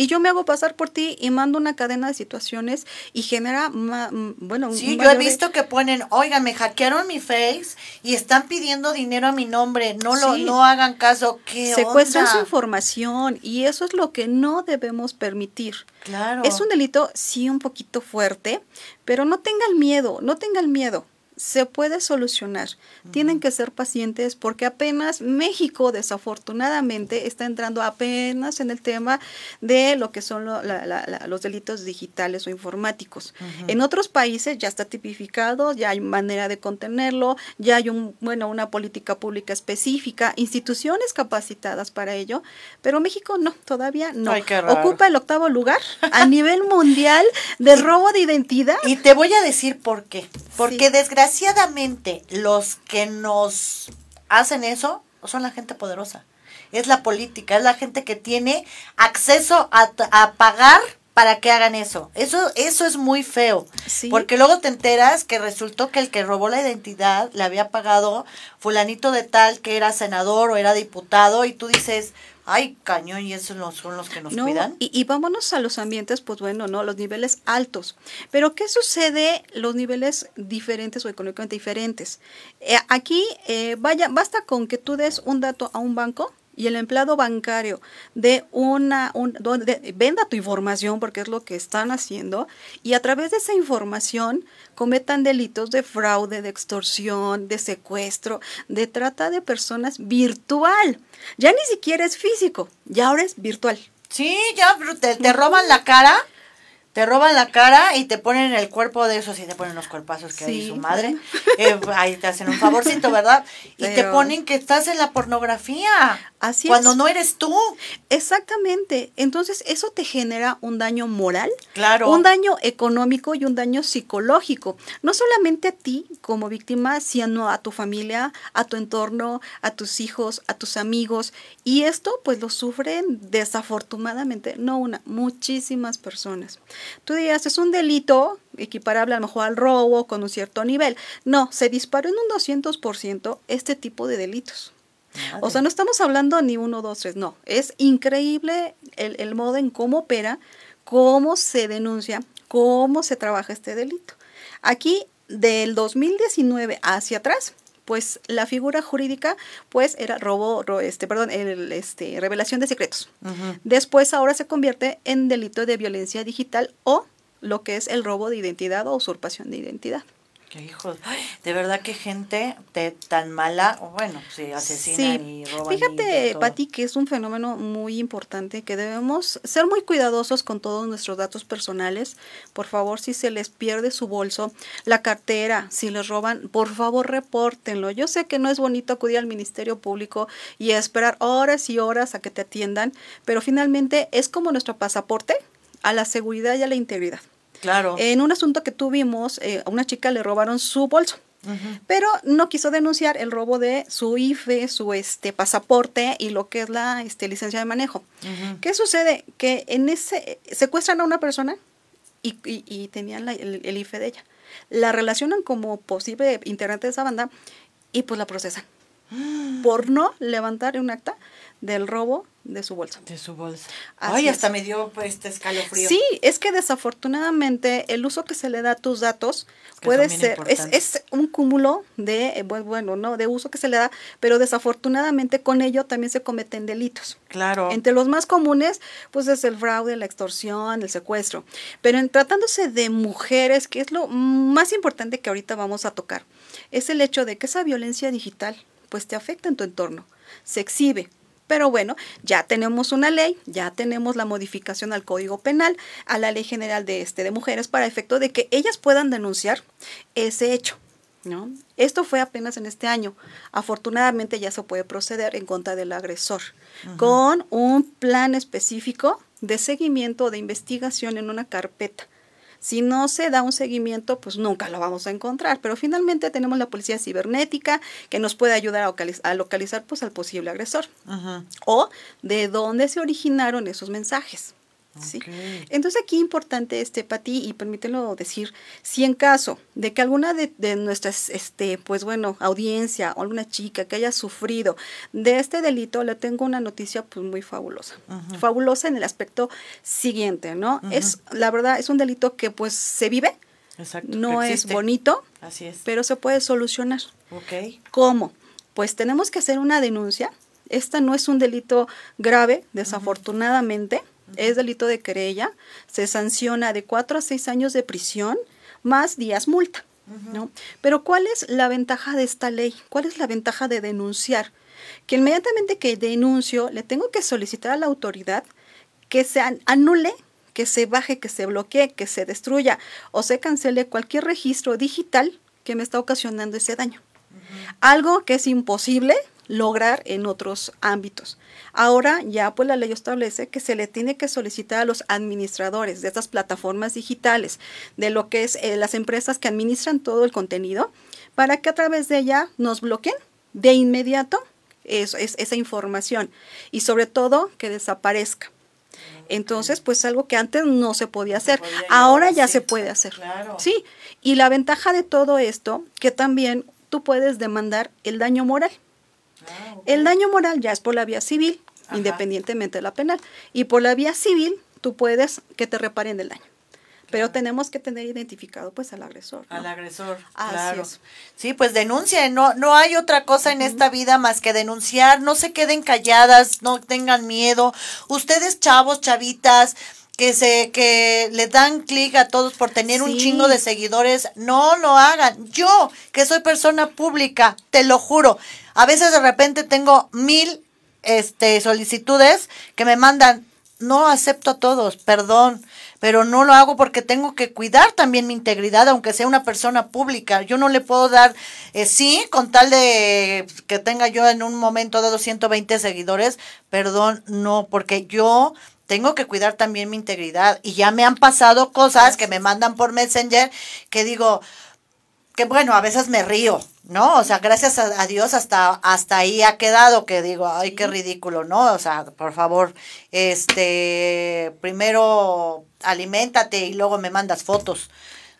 y yo me hago pasar por ti y mando una cadena de situaciones y genera, bueno, sí, yo he visto que ponen, oigan, me hackearon mi face y están pidiendo dinero a mi nombre, no lo, no hagan caso, ¿qué Secuestran su información y eso es lo que no debemos permitir. Claro. Es un delito, sí, un poquito fuerte, pero no tengan miedo, no tengan miedo se puede solucionar. Tienen que ser pacientes porque apenas México desafortunadamente está entrando apenas en el tema de lo que son los delitos digitales o informáticos. En otros países ya está tipificado, ya hay manera de contenerlo, ya hay un, bueno, una política pública específica, instituciones capacitadas para ello, pero México no, todavía no. Ocupa el octavo lugar a nivel mundial de robo de identidad. Y te voy a decir por qué. Porque desgraciadamente desgraciadamente los que nos hacen eso son la gente poderosa. Es la política, es la gente que tiene acceso a, pagar para que hagan eso. Eso, eso es muy feo. Porque luego te enteras que resultó que el que robó la identidad le había pagado fulanito de tal que era senador o era diputado y tú dices, ay, cañón, y esos son los que nos cuidan. Y, y, vámonos a los ambientes, pues bueno, ¿no? Los niveles altos. Pero, ¿qué sucede los niveles diferentes o económicamente diferentes? Eh, aquí, eh, vaya, basta con que tú des un dato a un banco y el empleado bancario de una venda tu información porque es lo que están haciendo y a través de esa información cometan delitos de fraude, de extorsión, de secuestro, de trata de personas virtual. Ya ni siquiera es físico, ya ahora es virtual. Sí, ya te, te roban la cara te roban la cara y te ponen el cuerpo de esos y te ponen los cuerpazos que hay su madre. (laughs) Eh, ahí te hacen un favorcito, ¿verdad? Y te ponen que estás en la pornografía. Así cuando no eres tú. Exactamente. Entonces, eso te genera un daño moral, claro. un daño económico y un daño psicológico. No solamente a ti como víctima, sino a tu familia, a tu entorno, a tus hijos, a tus amigos. Y esto, pues, lo sufren desafortunadamente, no una, muchísimas personas. Tú dirías, es un delito equiparable a lo mejor al robo con un cierto nivel. No, se disparó en un 200% este tipo de delitos. O sea, no estamos hablando ni uno, dos, tres, no. Es increíble el, el modo en cómo opera, cómo se denuncia, cómo se trabaja este delito. Aquí, del 2019 hacia atrás, pues la figura jurídica pues era robo, este, perdón, el, este, revelación de secretos. Después ahora se convierte en delito de violencia digital o lo que es el robo de identidad o usurpación de identidad. Qué hijos. de verdad que gente tan mala, bueno, se asesinan y roban. Fíjate, Pati, que es un fenómeno muy importante que debemos ser muy cuidadosos con todos nuestros datos personales. Por favor, si se les pierde su bolso, la cartera, si les roban, por favor, repórtenlo. Yo sé que no es bonito acudir al Ministerio Público y esperar horas y horas a que te atiendan, pero finalmente es como nuestro pasaporte a la seguridad y a la integridad. Claro. En un asunto que tuvimos, eh, a una chica le robaron su bolso. pero no quiso denunciar el robo de su IFE, su este pasaporte y lo que es la este, licencia de manejo. ¿Qué sucede? Que en ese secuestran a una persona y, y, tenían el, el, IFE de ella. La relacionan como posible integrante de esa banda y pues la procesan (gasps) por no levantar un acta del robo de su bolsa. De su bolsa. Ay, hasta me dio pues este escalofrío. Sí, es que desafortunadamente el uso que se le da a tus datos puede ser, es, es, un cúmulo de, eh, bueno, no, de uso que se le da, pero desafortunadamente con ello también se cometen delitos. Claro. Entre los más comunes, pues es el fraude, la extorsión, el secuestro. Pero en tratándose de mujeres, que es lo más importante que ahorita vamos a tocar, es el hecho de que esa violencia digital pues te afecta en tu entorno, se exhibe. Pero bueno, ya tenemos una ley, ya tenemos la modificación al Código Penal, a la Ley General de este de mujeres para efecto de que ellas puedan denunciar ese hecho. ¿No? Esto fue apenas en este año. Afortunadamente ya se puede proceder en contra del agresor con un plan específico de seguimiento de investigación en una carpeta si no se da un seguimiento, pues nunca lo vamos a encontrar. Pero finalmente tenemos la policía cibernética que nos puede ayudar a localizar, pues, al posible agresor. O de dónde se originaron esos mensajes. ¿Sí? Entonces aquí importante este ti y permítelo decir, si en caso de que alguna de, nuestras, este, pues bueno, audiencia o alguna chica que haya sufrido de este delito, le tengo una noticia pues muy fabulosa. Fabulosa en el aspecto siguiente, ¿no? Es, la verdad, es un delito que pues se vive, no es bonito, Así es. pero se puede solucionar. ¿Cómo? Pues tenemos que hacer una denuncia. Esta no es un delito grave, desafortunadamente es delito de querella, se sanciona de cuatro a seis años de prisión más días multa. ¿no? Pero ¿cuál es la ventaja de esta ley? ¿Cuál es la ventaja de denunciar? Que inmediatamente que denuncio, le tengo que solicitar a la autoridad que se anule, que se baje, que se bloquee, que se destruya o se cancele cualquier registro digital que me está ocasionando ese daño. Algo que es imposible lograr en otros ámbitos. Ahora ya pues la ley establece que se le tiene que solicitar a los administradores de estas plataformas digitales, de lo que es eh, las empresas que administran todo el contenido, para que a través de ella nos bloqueen de inmediato es, esa información y sobre todo que desaparezca. Entonces, pues algo que antes no se podía hacer, ahora ya se puede hacer. Sí, y la ventaja de todo esto, que también tú puedes demandar el daño moral. Ah, el daño moral ya es por la vía civil, independientemente de la penal. Y por la vía civil, tú puedes que te reparen el daño. Pero tenemos que tener identificado pues al agresor. Al agresor, claro. Sí, pues denuncien, no, no hay otra cosa en esta vida más que denunciar, no se queden calladas, no tengan miedo. Ustedes chavos, chavitas, que se que le dan clic a todos por tener un chingo de seguidores, no lo hagan. Yo, que soy persona pública, te lo juro, a veces de repente tengo mil este, solicitudes que me mandan. No acepto a todos, perdón, pero no lo hago porque tengo que cuidar también mi integridad, aunque sea una persona pública. Yo no le puedo dar, eh, sí, con tal de que tenga yo en un momento de 220 seguidores, perdón, no, porque yo tengo que cuidar también mi integridad. Y ya me han pasado cosas que me mandan por Messenger que digo, que bueno, a veces me río, ¿no? O sea, gracias a, Dios hasta, hasta ahí ha quedado que digo, ay, qué ridículo, ¿no? O sea, por favor, este, primero aliméntate y luego me mandas fotos.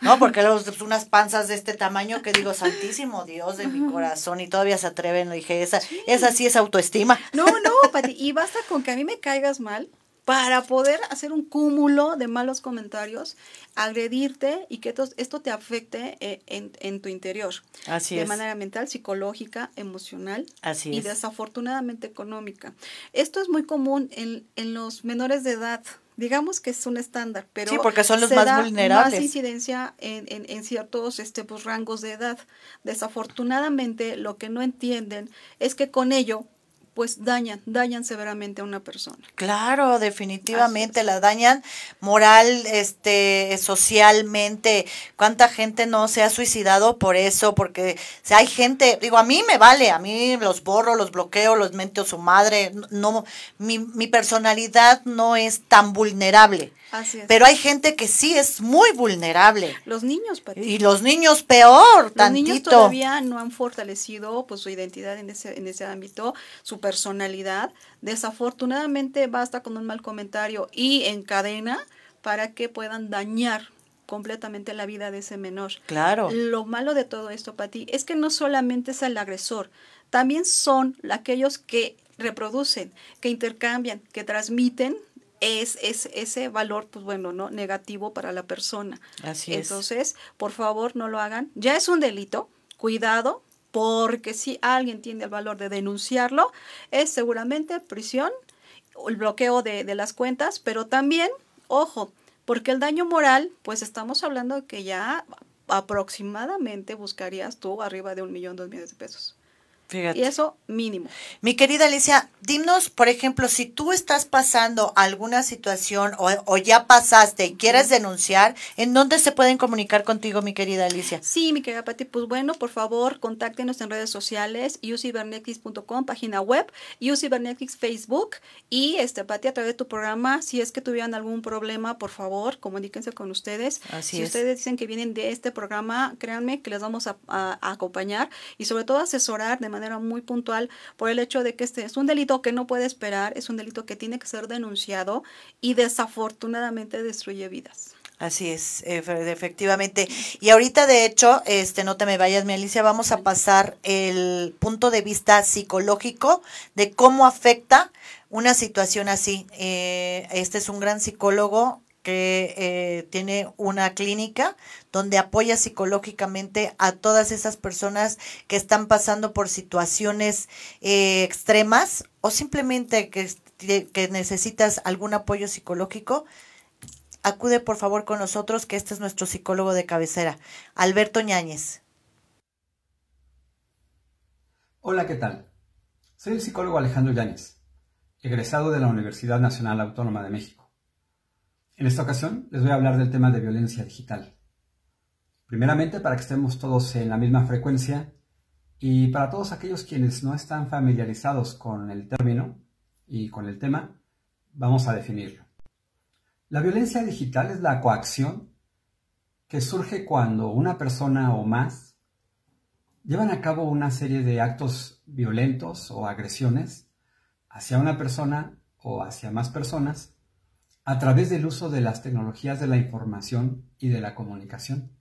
¿no? (laughs) Porque luego unas panzas de este tamaño que digo, santísimo Dios de mi corazón, y todavía se atreven, le dije, esa, esa sí es autoestima. No, no, Pati, y basta con que a mí me caigas mal para poder hacer un cúmulo de malos comentarios, agredirte y que esto, te afecte eh, en, tu interior. Así de manera mental, psicológica, emocional Así y desafortunadamente económica. Esto es muy común en, los menores de edad. Digamos que es un estándar, pero sí, porque son los más vulnerables. Más incidencia en, en, ciertos este, pues, rangos de edad. Desafortunadamente, lo que no entienden es que con ello pues dañan, dañan severamente a una persona. Claro, definitivamente la dañan moral, este, socialmente. ¿Cuánta gente no se ha suicidado por eso? Porque si hay gente, digo, a mí me vale, a mí los borro, los bloqueo, los mento su madre. No, mi, mi personalidad no es tan vulnerable. Así es. Pero hay gente que sí es muy vulnerable. los niños, Pati. Y los niños peor, Los tantito. niños todavía no han fortalecido pues su identidad en ese, en ese ámbito, su personalidad. Desafortunadamente basta con un mal comentario y encadena para que puedan dañar completamente la vida de ese menor. Claro. Lo malo de todo esto, Pati, es que no solamente es el agresor, también son aquellos que reproducen, que intercambian, que transmiten es, es ese valor, pues bueno, no negativo para la persona. Así es. Entonces, por favor, no lo hagan. Ya es un delito, cuidado, porque si alguien tiene el valor de denunciarlo, es seguramente prisión, el bloqueo de, de las cuentas, pero también, ojo, porque el daño moral, pues estamos hablando de que ya aproximadamente buscarías tú arriba de un millón, dos millones de pesos. Fíjate. Y eso mínimo. Mi querida Alicia, dinos, por ejemplo, si tú estás pasando alguna situación o, o ya pasaste y quieres denunciar, ¿en dónde se pueden comunicar contigo, mi querida Alicia? Sí, mi querida Pati, pues bueno, por favor, contáctenos en redes sociales, ucibernetics.com, página web, ucibernetics Facebook y este Pati a través de tu programa, si es que tuvieran algún problema, por favor, comuníquense con ustedes. Así si es. ustedes dicen que vienen de este programa, créanme que les vamos a, a- a acompañar y sobre todo asesorar de manera muy puntual por el hecho de que este es un delito que no puede esperar, es un delito que tiene que ser denunciado y desafortunadamente destruye vidas. Así es, efe- efectivamente. Y ahorita, de hecho, este, no te me vayas, mi Alicia, vamos a pasar el punto de vista psicológico de cómo afecta una situación así. Eh, este es un gran psicólogo que eh, tiene una clínica donde apoya psicológicamente a todas esas personas que están pasando por situaciones eh, extremas o simplemente que, que necesitas algún apoyo psicológico acude por favor con nosotros, que este es nuestro psicólogo de cabecera, Alberto Ñáñez. Hola, ¿qué tal? Soy el psicólogo Alejandro Yáñez, egresado de la Universidad Nacional Autónoma de México. En esta ocasión les voy a hablar del tema de violencia digital. Primeramente, para que estemos todos en la misma frecuencia y para todos aquellos quienes no están familiarizados con el término y con el tema, vamos a definirlo. La violencia digital es la coacción que surge cuando una persona o más llevan a cabo una serie de actos violentos o agresiones hacia una persona o hacia más personas a través del uso de las tecnologías de la información y de la comunicación,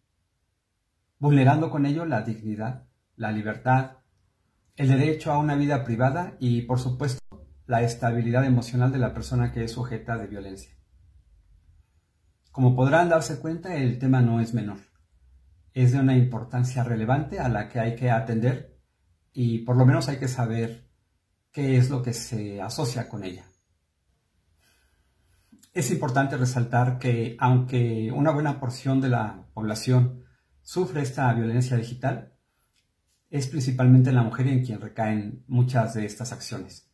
vulnerando con ello la dignidad, la libertad, el derecho a una vida privada y, por supuesto, la estabilidad emocional de la persona que es sujeta de violencia. Como podrán darse cuenta, el tema no es menor es de una importancia relevante a la que hay que atender y por lo menos hay que saber qué es lo que se asocia con ella. Es importante resaltar que aunque una buena porción de la población sufre esta violencia digital, es principalmente en la mujer en quien recaen muchas de estas acciones.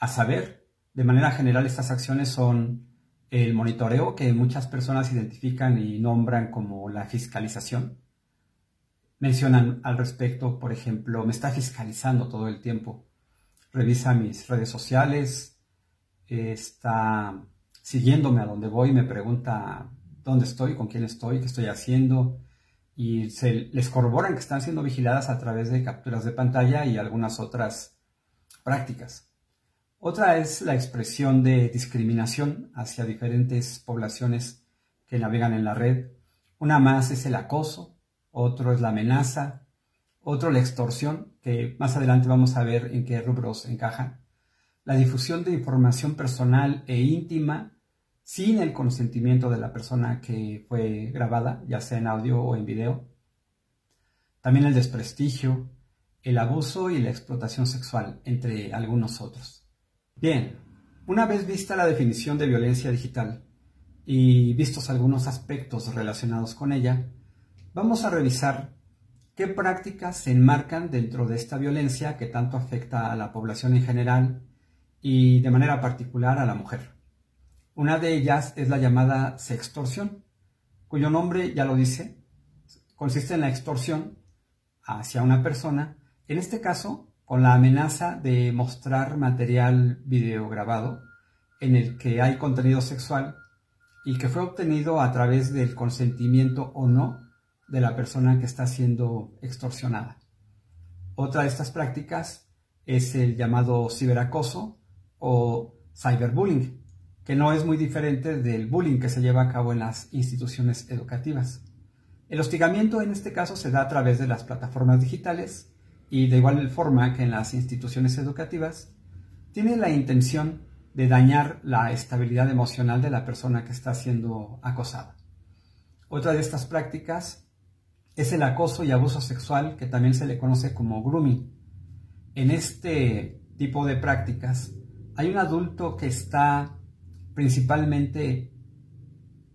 A saber, de manera general estas acciones son el monitoreo que muchas personas identifican y nombran como la fiscalización. Mencionan al respecto, por ejemplo, me está fiscalizando todo el tiempo, revisa mis redes sociales, está siguiéndome a donde voy, me pregunta dónde estoy, con quién estoy, qué estoy haciendo, y se les corroboran que están siendo vigiladas a través de capturas de pantalla y algunas otras prácticas. Otra es la expresión de discriminación hacia diferentes poblaciones que navegan en la red. Una más es el acoso, otro es la amenaza, otro la extorsión, que más adelante vamos a ver en qué rubros encaja. La difusión de información personal e íntima sin el consentimiento de la persona que fue grabada, ya sea en audio o en video. También el desprestigio, el abuso y la explotación sexual, entre algunos otros. Bien, una vez vista la definición de violencia digital y vistos algunos aspectos relacionados con ella, vamos a revisar qué prácticas se enmarcan dentro de esta violencia que tanto afecta a la población en general y de manera particular a la mujer. Una de ellas es la llamada sextorsión, cuyo nombre ya lo dice, consiste en la extorsión hacia una persona, en este caso con la amenaza de mostrar material videograbado en el que hay contenido sexual y que fue obtenido a través del consentimiento o no de la persona que está siendo extorsionada. Otra de estas prácticas es el llamado ciberacoso o cyberbullying, que no es muy diferente del bullying que se lleva a cabo en las instituciones educativas. El hostigamiento en este caso se da a través de las plataformas digitales y de igual forma que en las instituciones educativas, tiene la intención de dañar la estabilidad emocional de la persona que está siendo acosada. Otra de estas prácticas es el acoso y abuso sexual que también se le conoce como grooming. En este tipo de prácticas hay un adulto que está principalmente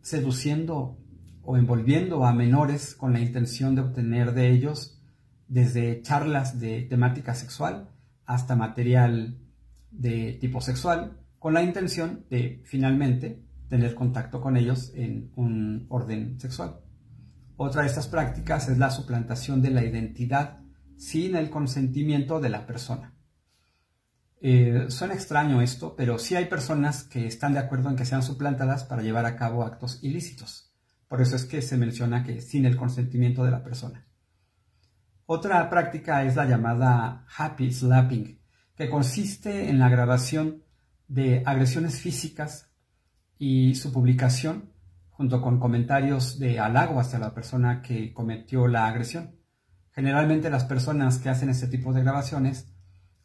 seduciendo o envolviendo a menores con la intención de obtener de ellos desde charlas de temática sexual hasta material de tipo sexual, con la intención de finalmente tener contacto con ellos en un orden sexual. Otra de estas prácticas es la suplantación de la identidad sin el consentimiento de la persona. Eh, suena extraño esto, pero sí hay personas que están de acuerdo en que sean suplantadas para llevar a cabo actos ilícitos. Por eso es que se menciona que sin el consentimiento de la persona. Otra práctica es la llamada happy slapping, que consiste en la grabación de agresiones físicas y su publicación junto con comentarios de halago hacia la persona que cometió la agresión. Generalmente las personas que hacen este tipo de grabaciones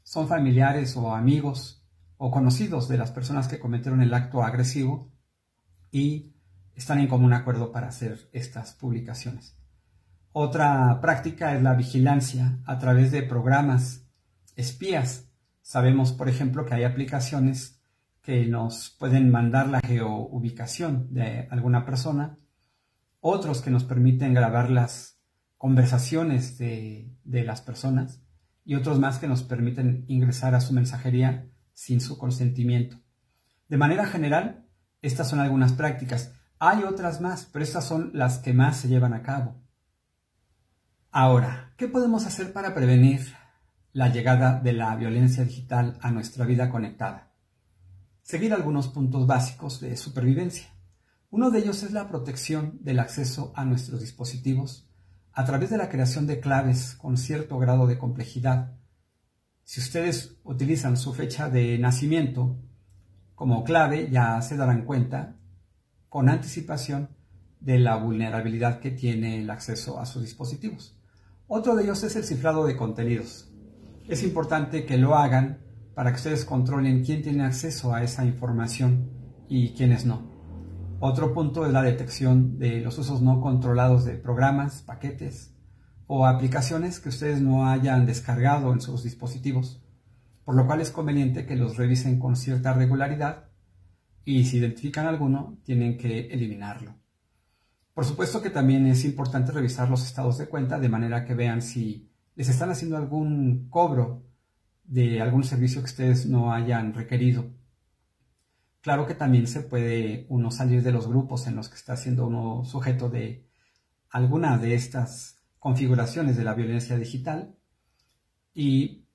son familiares o amigos o conocidos de las personas que cometieron el acto agresivo y están en común acuerdo para hacer estas publicaciones. Otra práctica es la vigilancia a través de programas espías. Sabemos, por ejemplo, que hay aplicaciones que nos pueden mandar la geoubicación de alguna persona, otros que nos permiten grabar las conversaciones de, de las personas y otros más que nos permiten ingresar a su mensajería sin su consentimiento. De manera general, estas son algunas prácticas. Hay otras más, pero estas son las que más se llevan a cabo. Ahora, ¿qué podemos hacer para prevenir la llegada de la violencia digital a nuestra vida conectada? Seguir algunos puntos básicos de supervivencia. Uno de ellos es la protección del acceso a nuestros dispositivos a través de la creación de claves con cierto grado de complejidad. Si ustedes utilizan su fecha de nacimiento como clave, ya se darán cuenta con anticipación de la vulnerabilidad que tiene el acceso a sus dispositivos. Otro de ellos es el cifrado de contenidos. Es importante que lo hagan para que ustedes controlen quién tiene acceso a esa información y quiénes no. Otro punto es la detección de los usos no controlados de programas, paquetes o aplicaciones que ustedes no hayan descargado en sus dispositivos, por lo cual es conveniente que los revisen con cierta regularidad y si identifican alguno tienen que eliminarlo. Por supuesto que también es importante revisar los estados de cuenta de manera que vean si les están haciendo algún cobro de algún servicio que ustedes no hayan requerido Claro que también se puede uno salir de los grupos en los que está siendo uno sujeto de alguna de estas configuraciones de la violencia digital y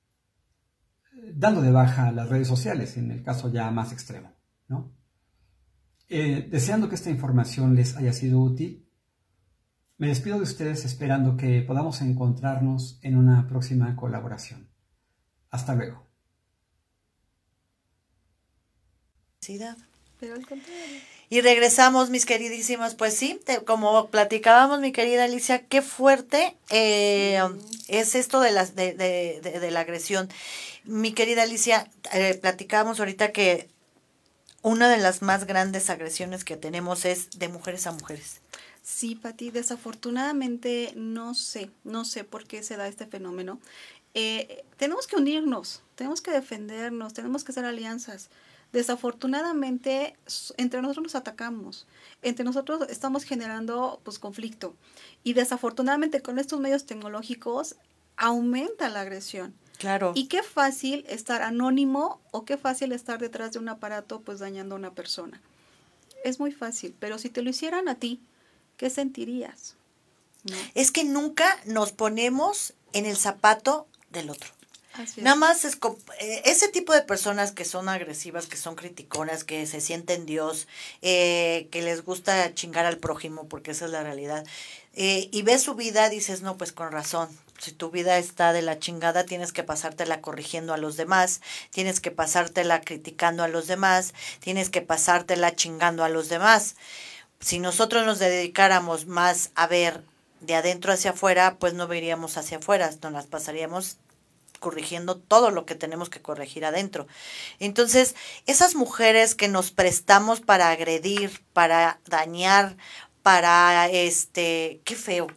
eh, dando de baja las redes sociales en el caso ya más extremo. ¿no? Eh, deseando que esta información les haya sido útil, me despido de ustedes esperando que podamos encontrarnos en una próxima colaboración. Hasta luego. Pero Y regresamos, mis queridísimos. Pues sí, como platicábamos, mi querida Alicia, qué fuerte eh, es esto de la, de, de, la agresión. Mi querida Alicia, eh, platicábamos ahorita que una de las más grandes agresiones que tenemos es de mujeres a mujeres. Sí, Pati, desafortunadamente no sé, no sé por qué se da este fenómeno. Eh, tenemos que unirnos, tenemos que defendernos, tenemos que hacer alianzas Desafortunadamente, entre nosotros nos atacamos, entre nosotros estamos generando pues conflicto y desafortunadamente con estos medios tecnológicos aumenta la agresión. Claro. Y qué fácil estar anónimo o qué fácil estar detrás de un aparato pues dañando a una persona. Es muy fácil, pero si te lo hicieran a ti, ¿qué sentirías? Es que nunca nos ponemos en el zapato del otro. Nada más es, eh, ese tipo de personas que son agresivas, que son criticonas, que se sienten Dios, eh, que les gusta chingar al prójimo, porque esa es la realidad, eh, y ves su vida, dices, no, pues con razón, si tu vida está de la chingada, tienes que pasártela corrigiendo a los demás, tienes que pasártela criticando a los demás, tienes que pasártela chingando a los demás. Si nosotros nos dedicáramos más a ver de adentro hacia afuera, pues no veríamos hacia afuera, nos las pasaríamos corrigiendo todo lo que tenemos que corregir adentro. Entonces, esas mujeres que nos prestamos para agredir, para dañar, para este, qué feo,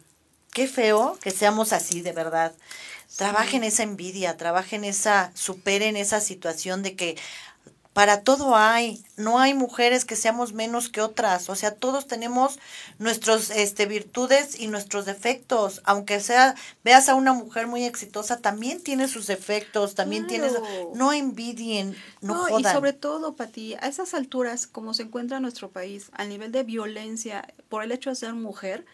qué feo que seamos así de verdad. Trabajen esa envidia, trabajen esa, superen esa situación de que para todo hay, no hay mujeres que seamos menos que otras, o sea, todos tenemos nuestros este virtudes y nuestros defectos, aunque sea veas a una mujer muy exitosa, también tiene sus defectos, también tiene no envidien, no, jodan. Y sobre todo, Pati, a esas alturas como se encuentra nuestro país, a nivel de violencia por el hecho de ser mujer,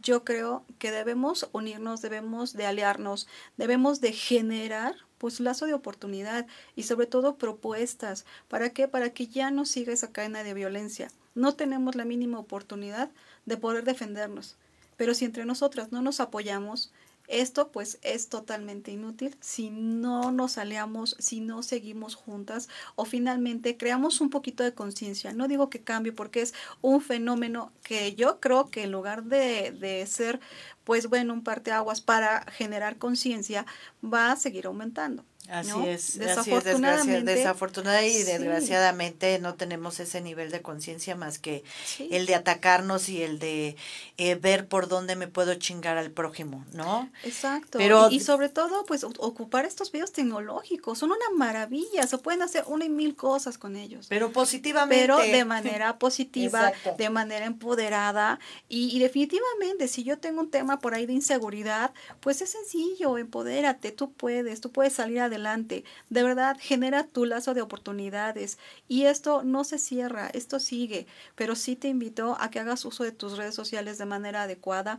yo creo que debemos unirnos, debemos de aliarnos, debemos de generar pues lazo de oportunidad y sobre todo propuestas. ¿Para qué? Para que ya no siga esa cadena de violencia. No tenemos la mínima oportunidad de poder defendernos. Pero si entre nosotras no nos apoyamos, esto pues es totalmente inútil si no nos aliamos, si no seguimos juntas o finalmente creamos un poquito de conciencia. No digo que cambie porque es un fenómeno que yo creo que en lugar de, de ser pues bueno un parteaguas para generar conciencia va a seguir aumentando. Así es, desafortunadamente, desafortunadamente y desgraciadamente no tenemos ese nivel de conciencia más que el de atacarnos y el de eh, ver por dónde me puedo chingar al prójimo, ¿no? Exacto. Pero, y, sobre todo, pues ocupar estos medios tecnológicos, son una maravilla, se pueden hacer una y mil cosas con ellos. Pero positivamente. Pero de (laughs) manera positiva, de manera empoderada y, y definitivamente, si yo tengo un tema por ahí de inseguridad, pues es sencillo, empodérate, tú puedes, tú puedes salir adelante adelante. De verdad, genera tu lazo de oportunidades. Y esto no se cierra, esto sigue. Pero sí te invito a que hagas uso de tus redes sociales de manera adecuada.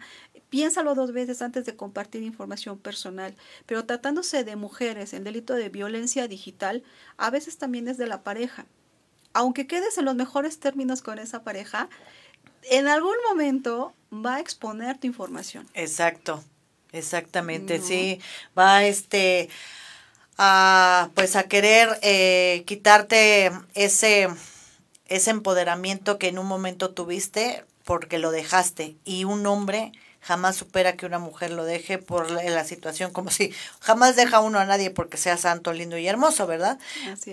Piénsalo dos veces antes de compartir información personal. Pero tratándose de mujeres, el delito de violencia digital, a veces también es de la pareja. Aunque quedes en los mejores términos con esa pareja, en algún momento va a exponer tu información. Exacto. Exactamente, sí. Va este a pues a querer eh, quitarte ese ese empoderamiento que en un momento tuviste porque lo dejaste y un hombre jamás supera que una mujer lo deje por la, situación como si jamás deja uno a nadie porque sea santo, lindo y hermoso, ¿verdad?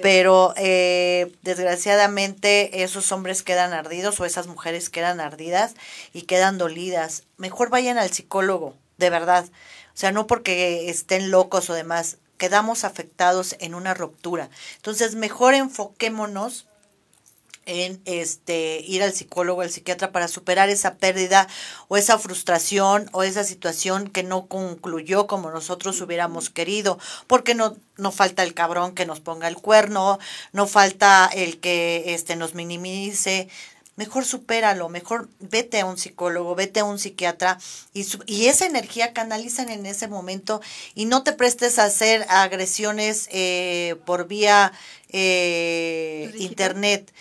Pero eh, desgraciadamente esos hombres quedan ardidos o esas mujeres quedan ardidas y quedan dolidas. Mejor vayan al psicólogo, de verdad. O sea, no porque estén locos o demás, quedamos afectados en una ruptura. Entonces, mejor enfoquémonos en este ir al psicólogo, al psiquiatra para superar esa pérdida o esa frustración o esa situación que no concluyó como nosotros hubiéramos querido, porque no no falta el cabrón que nos ponga el cuerno, no falta el que este nos minimice, mejor supéralo, mejor vete a un psicólogo, vete a un psiquiatra y, y esa energía canalizan en ese momento y no te prestes a hacer agresiones eh, por vía eh, internet.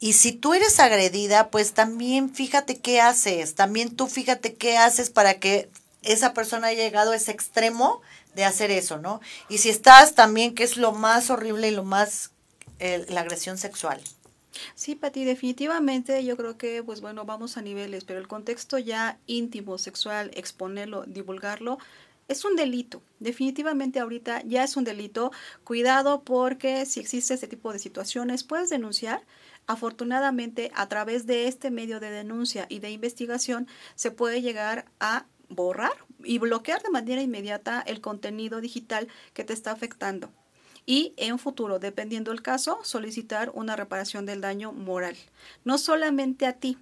Y si tú eres agredida, pues también fíjate qué haces, también tú fíjate qué haces para que esa persona haya llegado a ese extremo de hacer eso, ¿no? Y si estás también, que es lo más horrible y lo más, la agresión sexual. Sí, Pati, definitivamente yo creo que, pues bueno, vamos a niveles, pero el contexto ya íntimo, sexual, exponerlo, divulgarlo, es un delito. Definitivamente ahorita ya es un delito. Cuidado porque si existe este tipo de situaciones, puedes denunciar. Afortunadamente, a través de este medio de denuncia y de investigación, se puede llegar a borrar y bloquear de manera inmediata el contenido digital que te está afectando. Y en futuro, dependiendo del caso, solicitar una reparación del daño moral. No solamente a ti,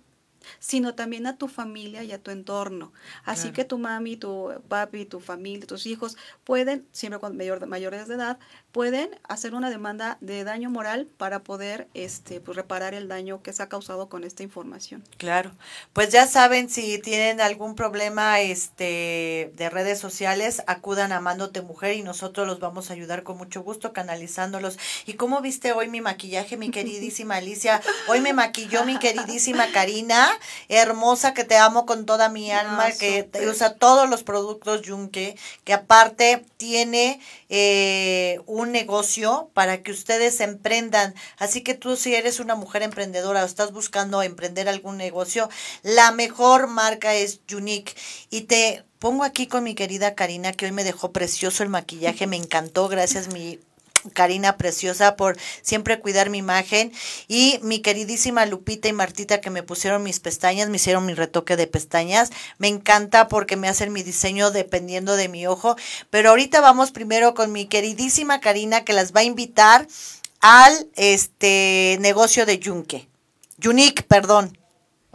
sino también a tu familia y a tu entorno. Así que tu mami, tu papi, tu familia, tus hijos pueden, siempre con mayor, mayores de edad, pueden hacer una demanda de daño moral para poder este, pues, reparar el daño que se ha causado con esta información. Claro, pues ya saben, si tienen algún problema este, de redes sociales, acudan a Amándote Mujer y nosotros los vamos a ayudar con mucho gusto canalizándolos. ¿Y cómo viste hoy mi maquillaje, mi (laughs) queridísima Alicia? Hoy me maquilló mi queridísima Karina, hermosa, que te amo con toda mi alma, que usa todos los productos Yunque, que aparte tiene eh, un negocio para que ustedes emprendan. Así que tú si eres una mujer emprendedora o estás buscando emprender algún negocio, la mejor marca es Unique. Y te pongo aquí con mi querida Karina, que hoy me dejó precioso el maquillaje, me encantó, gracias mi Karina Preciosa por siempre cuidar mi imagen y mi queridísima Lupita y Martita que me pusieron mis pestañas, me hicieron mi retoque de pestañas. Me encanta porque me hacen mi diseño dependiendo de mi ojo. Pero ahorita vamos primero con mi queridísima Karina que las va a invitar al este negocio de Yunque. Unique, perdón.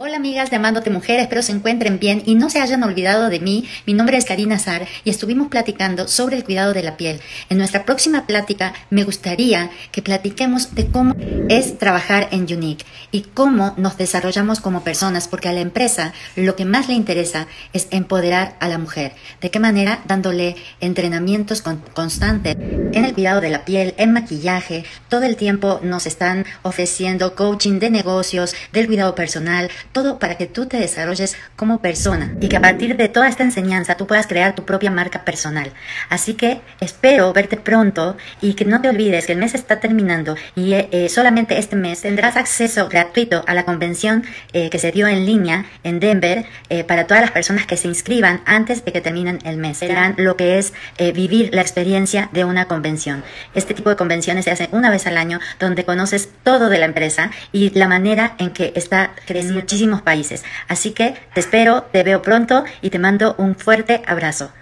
Hola amigas de Amándote Mujer, espero se encuentren bien y no se hayan olvidado de mí. Mi nombre es Karina Sar y estuvimos platicando sobre el cuidado de la piel. En nuestra próxima plática me gustaría que platiquemos de cómo es trabajar en Unique y cómo nos desarrollamos como personas, porque a la empresa lo que más le interesa es empoderar a la mujer. ¿De qué manera? Dándole entrenamientos constantes en el cuidado de la piel, en maquillaje. Todo el tiempo nos están ofreciendo coaching de negocios, del cuidado personal todo para que tú te desarrolles como persona y que a partir de toda esta enseñanza tú puedas crear tu propia marca personal. Así que espero verte pronto y que no te olvides que el mes está terminando y eh, eh, solamente este mes tendrás acceso gratuito a la convención eh, que se dio en línea en Denver para todas las personas que se inscriban antes de que terminen el mes. Verán lo que es vivir la experiencia de una convención. Este tipo de convenciones se hacen una vez al año donde conoces todo de la empresa y la manera en que está creciendo países. Así que te espero, te veo pronto y te mando un fuerte abrazo.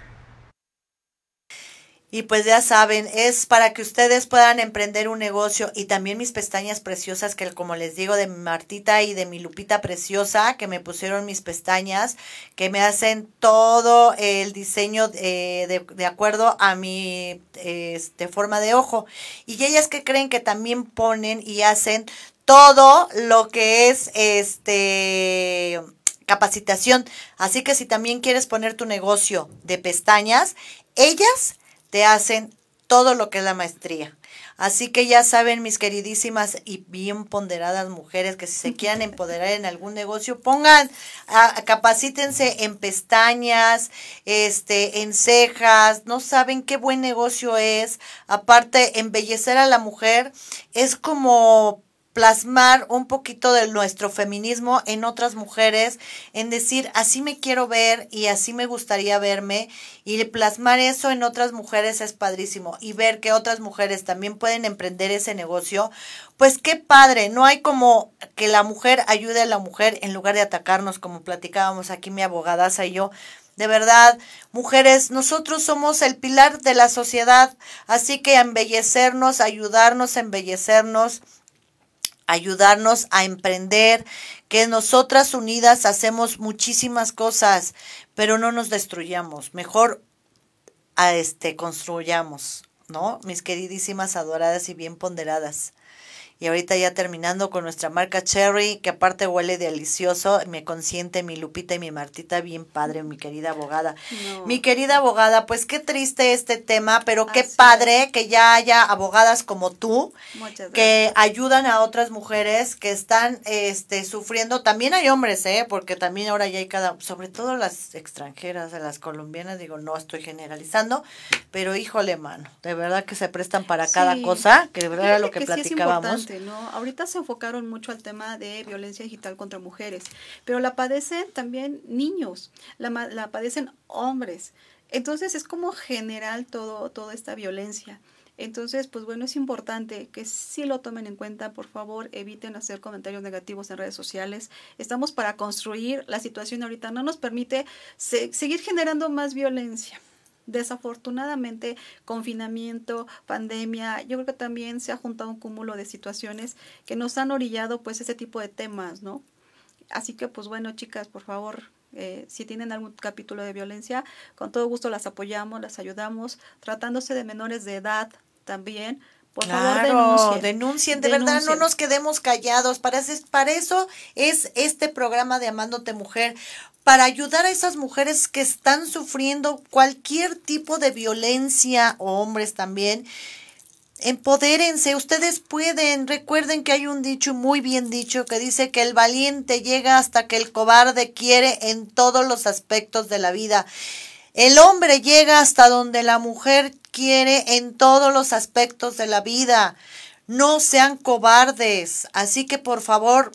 Y pues ya saben, es para que ustedes puedan emprender un negocio y también mis pestañas preciosas que como les digo de mi Martita y de mi Lupita preciosa que me pusieron mis pestañas que me hacen todo el diseño de, de, acuerdo a mi este, forma de ojo. Y ellas que creen que también ponen y hacen todo lo que es este capacitación. Así que si también quieres poner tu negocio de pestañas, ellas te hacen todo lo que es la maestría. Así que ya saben, mis queridísimas y bien ponderadas mujeres, que si se quieran empoderar en algún negocio, pongan, capacítense en pestañas, este, en cejas, no saben qué buen negocio es. Aparte, embellecer a la mujer es como plasmar un poquito de nuestro feminismo en otras mujeres, en decir, así me quiero ver y así me gustaría verme, y plasmar eso en otras mujeres es padrísimo, y ver que otras mujeres también pueden emprender ese negocio, pues qué padre, no hay como que la mujer ayude a la mujer en lugar de atacarnos, como platicábamos aquí mi abogadaza y yo, de verdad, mujeres, nosotros somos el pilar de la sociedad, así que embellecernos, ayudarnos a embellecernos, ayudarnos a emprender, que nosotras unidas hacemos muchísimas cosas, pero no nos destruyamos, mejor a este construyamos, ¿no? Mis queridísimas adoradas y bien ponderadas. Y ahorita ya terminando con nuestra marca Cherry, que aparte huele delicioso, me consiente mi Lupita y mi Martita, bien padre, mi querida abogada. Mi querida abogada, pues qué triste este tema, pero qué padre que ya haya abogadas como tú que ayudan a otras mujeres que están este sufriendo. También hay hombres, ¿eh? Porque también ahora ya hay cada, sobre todo las extranjeras, las colombianas, digo, no estoy generalizando, pero híjole, mano, de verdad que se prestan para cada cosa, que de verdad era lo que, platicábamos. ¿No? Ahorita se enfocaron mucho al tema de violencia digital contra mujeres, pero la padecen también niños, la, la padecen hombres. Entonces es como general todo, toda esta violencia. Entonces, pues bueno, es importante que sí lo tomen en cuenta, por favor, eviten hacer comentarios negativos en redes sociales. Estamos para construir la situación ahorita, no nos permite seguir generando más violencia Desafortunadamente, confinamiento, pandemia, yo creo que también se ha juntado un cúmulo de situaciones que nos han orillado pues ese tipo de temas, ¿no? Así que pues bueno, chicas, por favor, eh, si tienen algún capítulo de violencia, con todo gusto las apoyamos, las ayudamos, tratándose de menores de edad también. Por favor, denuncien. denuncien. De verdad, no nos quedemos callados. Para, para eso es este programa de Amándote Mujer. Para ayudar a esas mujeres que están sufriendo cualquier tipo de violencia, o hombres también. Empodérense, ustedes pueden. Recuerden que hay un dicho muy bien dicho que dice que el valiente llega hasta que el cobarde quiere en todos los aspectos de la vida. El hombre llega hasta donde la mujer quiere en todos los aspectos de la vida. No sean cobardes. Así que por favor,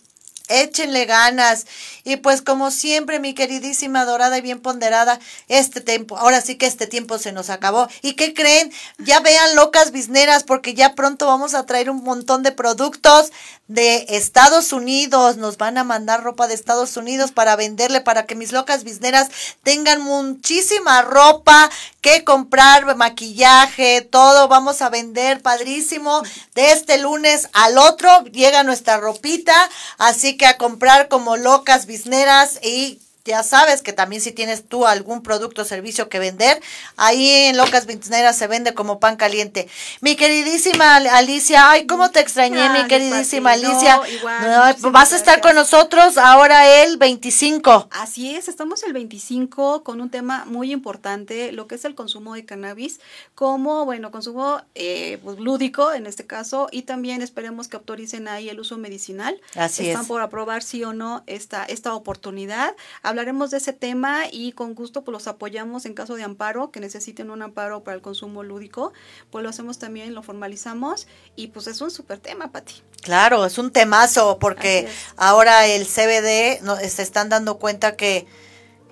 échenle ganas. Y pues como siempre, mi queridísima dorada y bien ponderada, este tiempo, ahora sí que este tiempo se nos acabó. ¿Y qué creen? Ya vean locas bisneras porque ya pronto vamos a traer un montón de productos de Estados Unidos. Nos van a mandar ropa de Estados Unidos para venderle, para que mis locas bisneras tengan muchísima ropa que comprar, maquillaje, todo. Vamos a vender padrísimo. De este lunes al otro llega nuestra ropita. Así que a comprar como locas bisneras y ya sabes que también si tienes tú algún producto o servicio que vender, ahí en Locas Vintineras se vende como pan caliente. Mi queridísima Alicia, ay, cómo te extrañé, mi queridísima Alicia. vas a estar con nosotros ahora el 25. Así es, estamos el 25 con un tema muy importante, lo que es el consumo de cannabis, como, bueno, consumo eh, pues, lúdico en este caso, y también esperemos que autoricen ahí el uso medicinal. Así Están por aprobar sí o no esta, esta oportunidad hablaremos de ese tema y con gusto pues los apoyamos en caso de amparo, que necesiten un amparo para el consumo lúdico, pues lo hacemos también, lo formalizamos y pues es un súper tema, Pati. Claro, es un temazo porque ahora el CBD no, se están dando cuenta que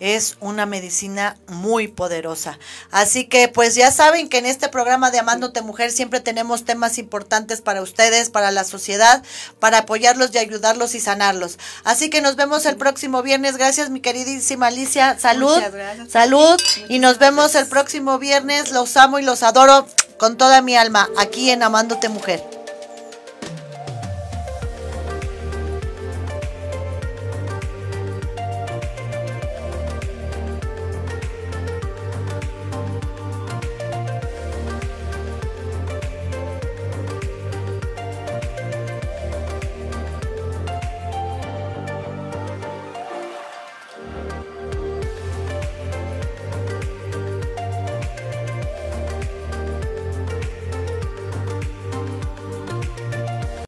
es una medicina muy poderosa. Así que pues ya saben que en este programa de Amándote Mujer siempre tenemos temas importantes para ustedes, para la sociedad, para apoyarlos y ayudarlos y sanarlos. Así que nos vemos el próximo viernes. Gracias mi queridísima Alicia. Salud. Salud. y nos vemos el próximo viernes. Los amo y los adoro con toda mi alma aquí en Amándote Mujer.